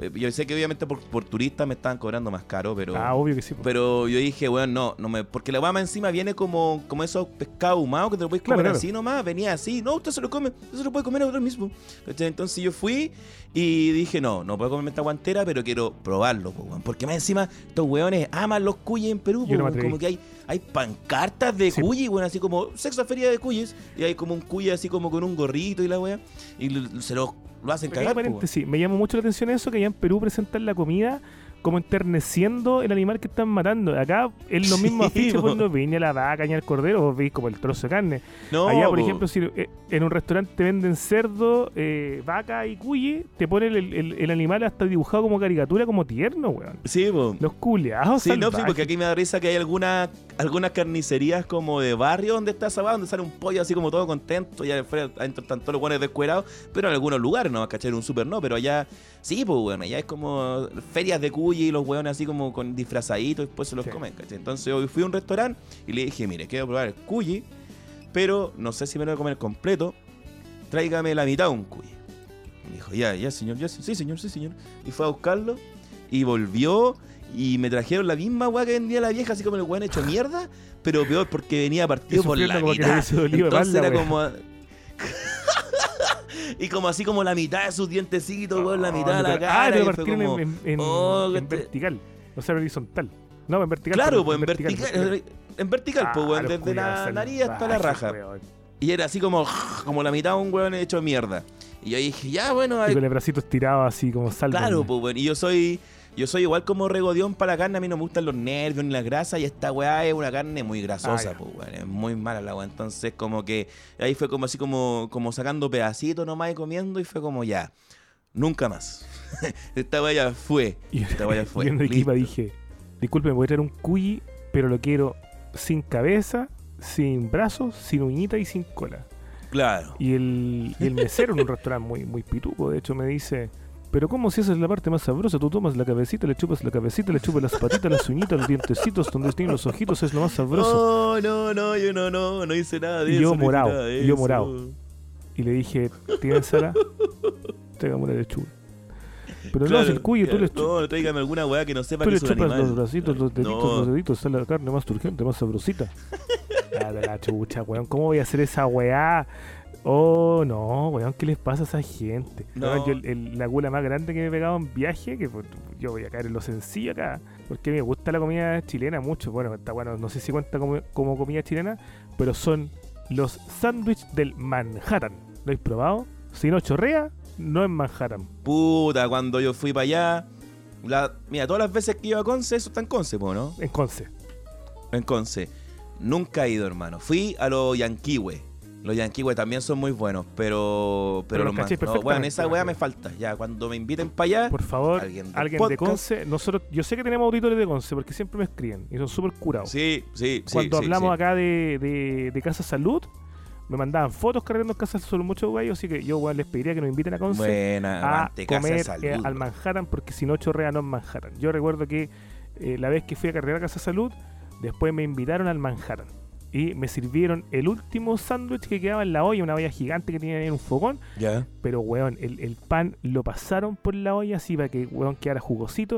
C: Eh, Yo sé que obviamente por, por turista me estaban cobrando más caro, pero.
B: Ah, obvio que sí.
C: Pero yo dije, weón, no, no me, porque la guama encima viene como, como esos pescados ahumados que te lo puedes
B: Claro,
C: comer
B: claro.
C: así nomás, venía así, no, usted se lo come, usted se lo puede comer ahora mismo. ¿Cachai? Entonces yo fui y dije, no, no puedo comerme esta guantera, pero quiero probarlo, po, weón. porque más encima estos weones aman los cuyes en Perú, po,
B: no
C: como que hay, hay pancartas de
B: Sí.
C: cuyi, weón, así como sexta feria de cuyes, y hay como un cuy así como con un gorrito y la weá, y se lo, lo hacen cagar.
B: paréntesis, me llamó mucho la atención eso que allá en Perú presentan la comida como enterneciendo el animal que están matando. Acá es lo mismo
C: Sí,
B: afiche cuando veis ni a la vaca ni al cordero, vos veis como el trozo de carne.
C: No,
B: Allá, por
C: po.
B: ejemplo, si eh, en un restaurante te venden cerdo, eh, vaca y cuye, te ponen el, el- el animal hasta dibujado como caricatura, como tierno, weón.
C: Sí, po.
B: Los culeados.
C: Sí, no, sí,
B: salvajes.
C: porque aquí me da risa que hay alguna, algunas carnicerías como de barrio donde está esa donde sale un pollo así como todo contento y adentro están todos los buenos descuerados, pero en algunos lugares no, ¿cachai? En un super no, pero allá sí, pues bueno, allá es como ferias de y los hueones así como con disfrazaditos y después se los
B: Sí.
C: comen, ¿cachai? Entonces hoy fui a un restaurante y le dije, mire, quiero probar el cuyi, pero no sé si me lo voy a comer completo, tráigame la mitad de un cuyi. Me dijo, ya, ya, señor, ya, sí, señor, sí, señor. Y fue a buscarlo y volvió y me trajeron la misma weá que vendía la vieja, así como el weón hecho mierda, pero peor porque venía partido por la mitad. Entonces era como. Y como así como la mitad de sus dientecitos, weón, la mitad de la
B: Ah,
C: cara.
B: pero
C: y fue
B: partieron
C: como,
B: en, en-
C: oh,
B: en
C: te-
B: vertical. O sea, horizontal. No, en vertical.
C: Claro,
B: pero
C: pues en vertical. En vertical, pues,
B: Ah,
C: weón, desde la nariz hasta la raja.
B: weón.
C: Y era así como, como la mitad de un weón hecho mierda. Y yo dije, ya, bueno,
B: Y con el bracito estirado así como salva.
C: claro, pues, bueno. Y yo soy, yo soy igual como regodión para la carne. A mí no me gustan los nervios ni las grasas. Y esta weá es una carne muy grasosa,
B: Ah, ya.
C: pues, weón. Es muy mala la weá. Entonces, como que ahí fue como así como, como sacando pedacitos nomás y comiendo. Y fue como, ya, nunca más. esta weá ya fue.
B: Y
C: Esta weá fue.
B: yo en Arequipa dije, disculpe, me voy a traer un cuyi, pero lo quiero sin cabeza, sin brazos, sin uñita y sin cola.
C: Claro.
B: Y el, y el mesero en un restaurante muy, muy pituco, de hecho, me dice, pero ¿cómo si esa es la parte más sabrosa? Tú tomas la cabecita, le chupas la cabecita, le chupas las patitas, las uñitas, los dientecitos, donde tienen los ojitos, es lo más sabroso.
C: No, no, no, yo no, no, no hice nada de
B: Y
C: eso.
B: yo
C: no
B: morado, y yo morado. Y le dije, ¿tienen sala? Tráigame una lechuga. Pero no,
C: Claro,
B: si el cuyo, tú le, chu-
C: No, tráigame alguna weá que no sepa
B: tú
C: que
B: le
C: es un
B: chupas
C: animal.
B: los bracitos, los deditos,
C: No.
B: los deditos, sale la carne más turgente, más sabrosita. La chucha, weón, ¿cómo voy a hacer esa weá? Oh, no, weón, ¿qué les pasa a esa gente?
C: No.
B: Weón, yo el- la gula más grande que me he pegado en viaje, que pues, yo voy a caer en lo sencillo acá, porque me gusta la comida chilena mucho. Bueno, está bueno, no sé si cuenta como, como comida chilena, pero son los sándwiches del Manhattan. ¿Lo habéis probado? Si no chorrea, no es Manhattan.
C: Puta, cuando yo fui para allá. La, mira, todas las veces que iba a Conce, eso está en Conce, ¿no?
B: En Conce.
C: En Conce. Nunca he ido, hermano. Fui a los Yanquiwe. Los Yanquiwe también son muy buenos, pero. Pero,
B: Pero los
C: man- no, esa weá
B: me
C: falta. Ya, cuando me inviten para allá.
B: Por favor,
C: Alguien
B: alguien, de
C: podcast.
B: Conce. Nosotros, yo sé que tenemos auditores de Conce porque siempre me escriben y son súper curados.
C: Sí, sí, sí.
B: Cuando
C: sí,
B: hablamos
C: sí.
B: acá de, de, de Casa Salud, me mandaban fotos cargando en Casa Salud muchos güeyes, así que yo weón, les pediría que nos inviten a Conce
C: Buena,
B: a comer
C: salud.
B: eh, al
C: bro.
B: Manhattan porque si no chorrea no es Manhattan. Yo recuerdo que eh, la vez que fui a cargar a Casa Salud, después me invitaron al Manhattan. Y me sirvieron el último sándwich que quedaba en la olla, una olla gigante que tenía ahí en un fogón.
C: Ya.
B: Pero, weón, el, el pan lo pasaron por la olla así para que, weón, quedara jugosito.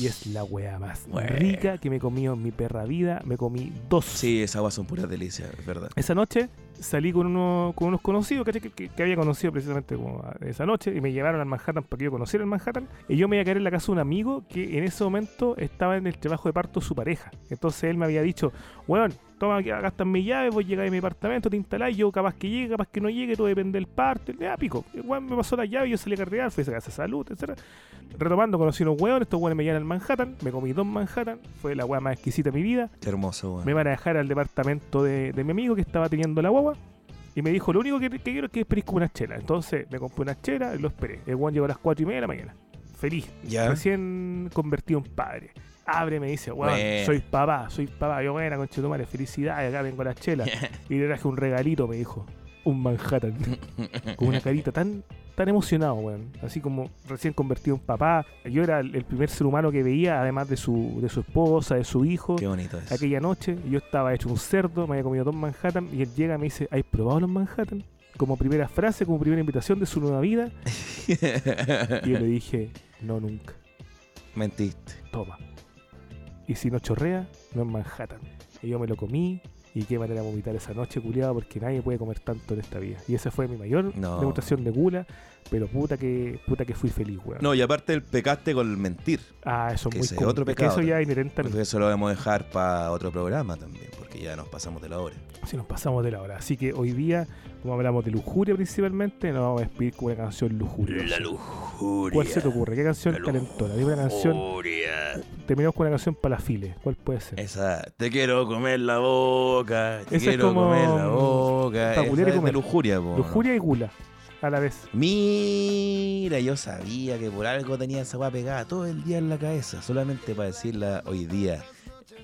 B: Y es la weá más rica que me he comido en mi perra vida. Me comí dos.
C: Sí, esas aguas son puras delicias, es verdad.
B: Esa noche salí con, uno, con unos conocidos que, que- que había conocido precisamente como esa noche y me llevaron al Manhattan para que yo conociera el Manhattan. Y yo me iba a quedar en la casa de un amigo que en ese momento estaba en el trabajo de parto de su pareja. Entonces él me había dicho, weón, toma, aquí, acá están mis llaves, voy a llegar a mi apartamento, te instalás, yo capaz que llegue, capaz que no llegue, todo depende del parto. Ya, pico. El weón me pasó la llave, yo salí a cargar, fui a esa casa de salud, etc. Retomando, conocí unos weones, estos weones me llevan al Manhattan, me comí dos Manhattan, fue la weá más exquisita de mi vida.
C: Qué hermoso, weón.
B: Me van a dejar al departamento de, de mi amigo que estaba teniendo la guagua. Y me dijo, lo único que, que quiero es que esperes como una chela. Entonces me compré una chela y lo esperé. El guan llegó a las 4 y media de la mañana. Feliz.
C: Ya.
B: Recién convertido en padre. Abre, me dice, weón, soy papá, soy papá. Yo, buena, conchetumare, felicidades, acá vengo la chela. y le traje un regalito, me dijo. Un Manhattan. con una carita tan, tan emocionado, weón. Así como recién convertido en papá. Yo era el primer ser humano que veía, además de su, de su esposa, de su hijo
C: Qué bonito es.
B: aquella noche yo estaba hecho un cerdo, me había comido dos Manhattan y él llega y me dice, ¿has probado los Manhattan? Como primera frase, como primera invitación de su nueva vida. Y yo le dije, no nunca,
C: Mentiste.
B: toma. Y si no chorrea, no es Manhattan. Y yo me lo comí y qué manera de vomitar esa noche, culiado, porque nadie puede comer tanto en esta vida. Y esa fue mi mayor
C: No.
B: degustación de gula, pero puta que puta que fui feliz, weón.
C: No, y aparte el pecaste con el mentir.
B: Ah, eso es
C: que
B: muy
C: ese es otro
B: Es que
C: pecado
B: eso ya es inherente
C: eso lo vamos a dejar para otro programa también, porque ya nos pasamos de la hora.
B: Si nos pasamos de la hora. Así que hoy día, como hablamos de lujuria principalmente, nos vamos a despedir con una canción lujuriosa.
C: lujuria.
B: ¿Cuál se te ocurre? ¿Qué canción calentona? Dime una canción. Terminamos con una canción para la file. ¿Cuál puede ser?
C: Esa, te quiero comer la boca, te
B: Esa es
C: quiero
B: como,
C: comer la boca. Esa es de lujuria, po, ¿no?
B: Lujuria y gula. A la vez.
C: Mira, yo sabía que por algo tenía esa weá pegada todo el día en la cabeza, solamente para decirla hoy día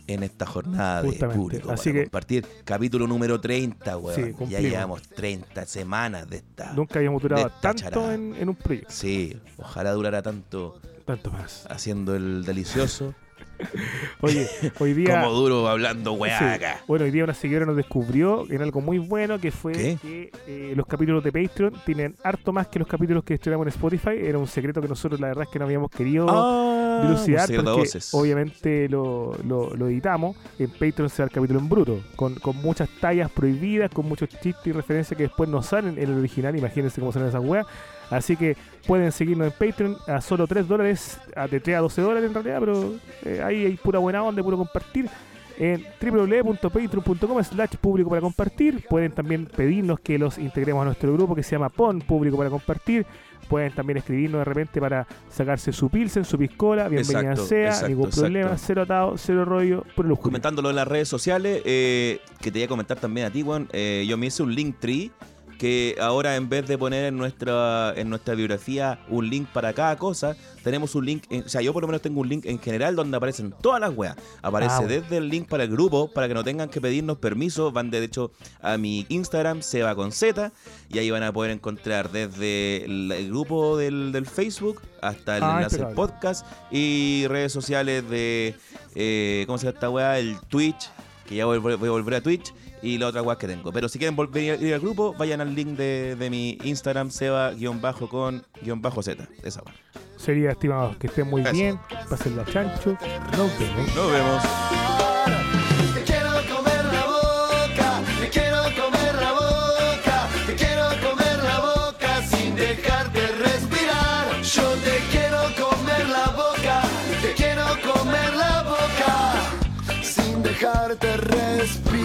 C: en esta jornada de
B: Justamente,
C: público.
B: así
C: para
B: que-
C: compartir capítulo número 30, weón.
B: Sí,
C: ya llevamos 30 semanas de esta.
B: Nunca habíamos durado
C: de
B: tanto en, en un proyecto.
C: Sí, ojalá durara tanto
B: Tanto más.
C: haciendo el delicioso
B: Oye, hoy día.
C: como duro hablando weá
B: Sí.
C: acá.
B: Bueno, hoy día una seguidora nos descubrió en algo muy bueno que fue
C: ¿Qué?
B: que eh, los capítulos de Patreon tienen harto más que los capítulos que estrenamos en Spotify. Era un secreto que nosotros la verdad es que no habíamos querido
C: Ah,
B: Dilucidar porque
C: voces.
B: obviamente lo, lo, lo editamos. En Patreon se da el capítulo en bruto, con, con muchas tallas prohibidas, con muchos chistes y referencias que después no salen en el original. Imagínense cómo salen esas weas. Así que pueden seguirnos en Patreon a solo 3 dólares, a de 3 a 12 dólares en realidad, pero eh, ahí hay pura buena onda, puro compartir. En www.patreon.com slash público para compartir. Pueden también pedirnos que los integremos a nuestro grupo que se llama PON, público para compartir. Pueden también escribirnos de repente para sacarse su pilsen, su piscola. Bienvenida
C: Exacto,
B: sea,
C: exacto,
B: ningún problema,
C: exacto.
B: cero atado, cero rollo, puro lujuria.
C: Comentándolo en las redes sociales, eh, que te voy a comentar también a ti, Juan. eh, yo me hice un link tree que ahora en vez de poner en nuestra en nuestra biografía un link para cada cosa, tenemos un link, en- o sea, yo por lo menos tengo un link en general donde aparecen todas las weas. Aparece
B: Ah,
C: desde el link para el grupo, para que no tengan que pedirnos permiso, van de hecho a mi Instagram, Seba con Z, y ahí van a poder encontrar desde el, el grupo del, del Facebook hasta el
B: Ah,
C: enlace del podcast y redes sociales de, eh, ¿cómo se llama esta wea? El Twitch, que ya voy- voy a volver a Twitch y la otra weá que tengo. Pero si quieren volver a ir al grupo, vayan al link de, de mi Instagram, Seba-con-Z. Esa weá.
B: Sería, estimados, que estén muy
C: Eso.
B: bien, pasen la chancho, nos vemos.
C: Nos vemos.
A: Te quiero comer la boca, te quiero comer la boca, te quiero comer la boca sin dejarte respirar. Yo te quiero comer la boca, te quiero comer la boca sin dejarte respirar.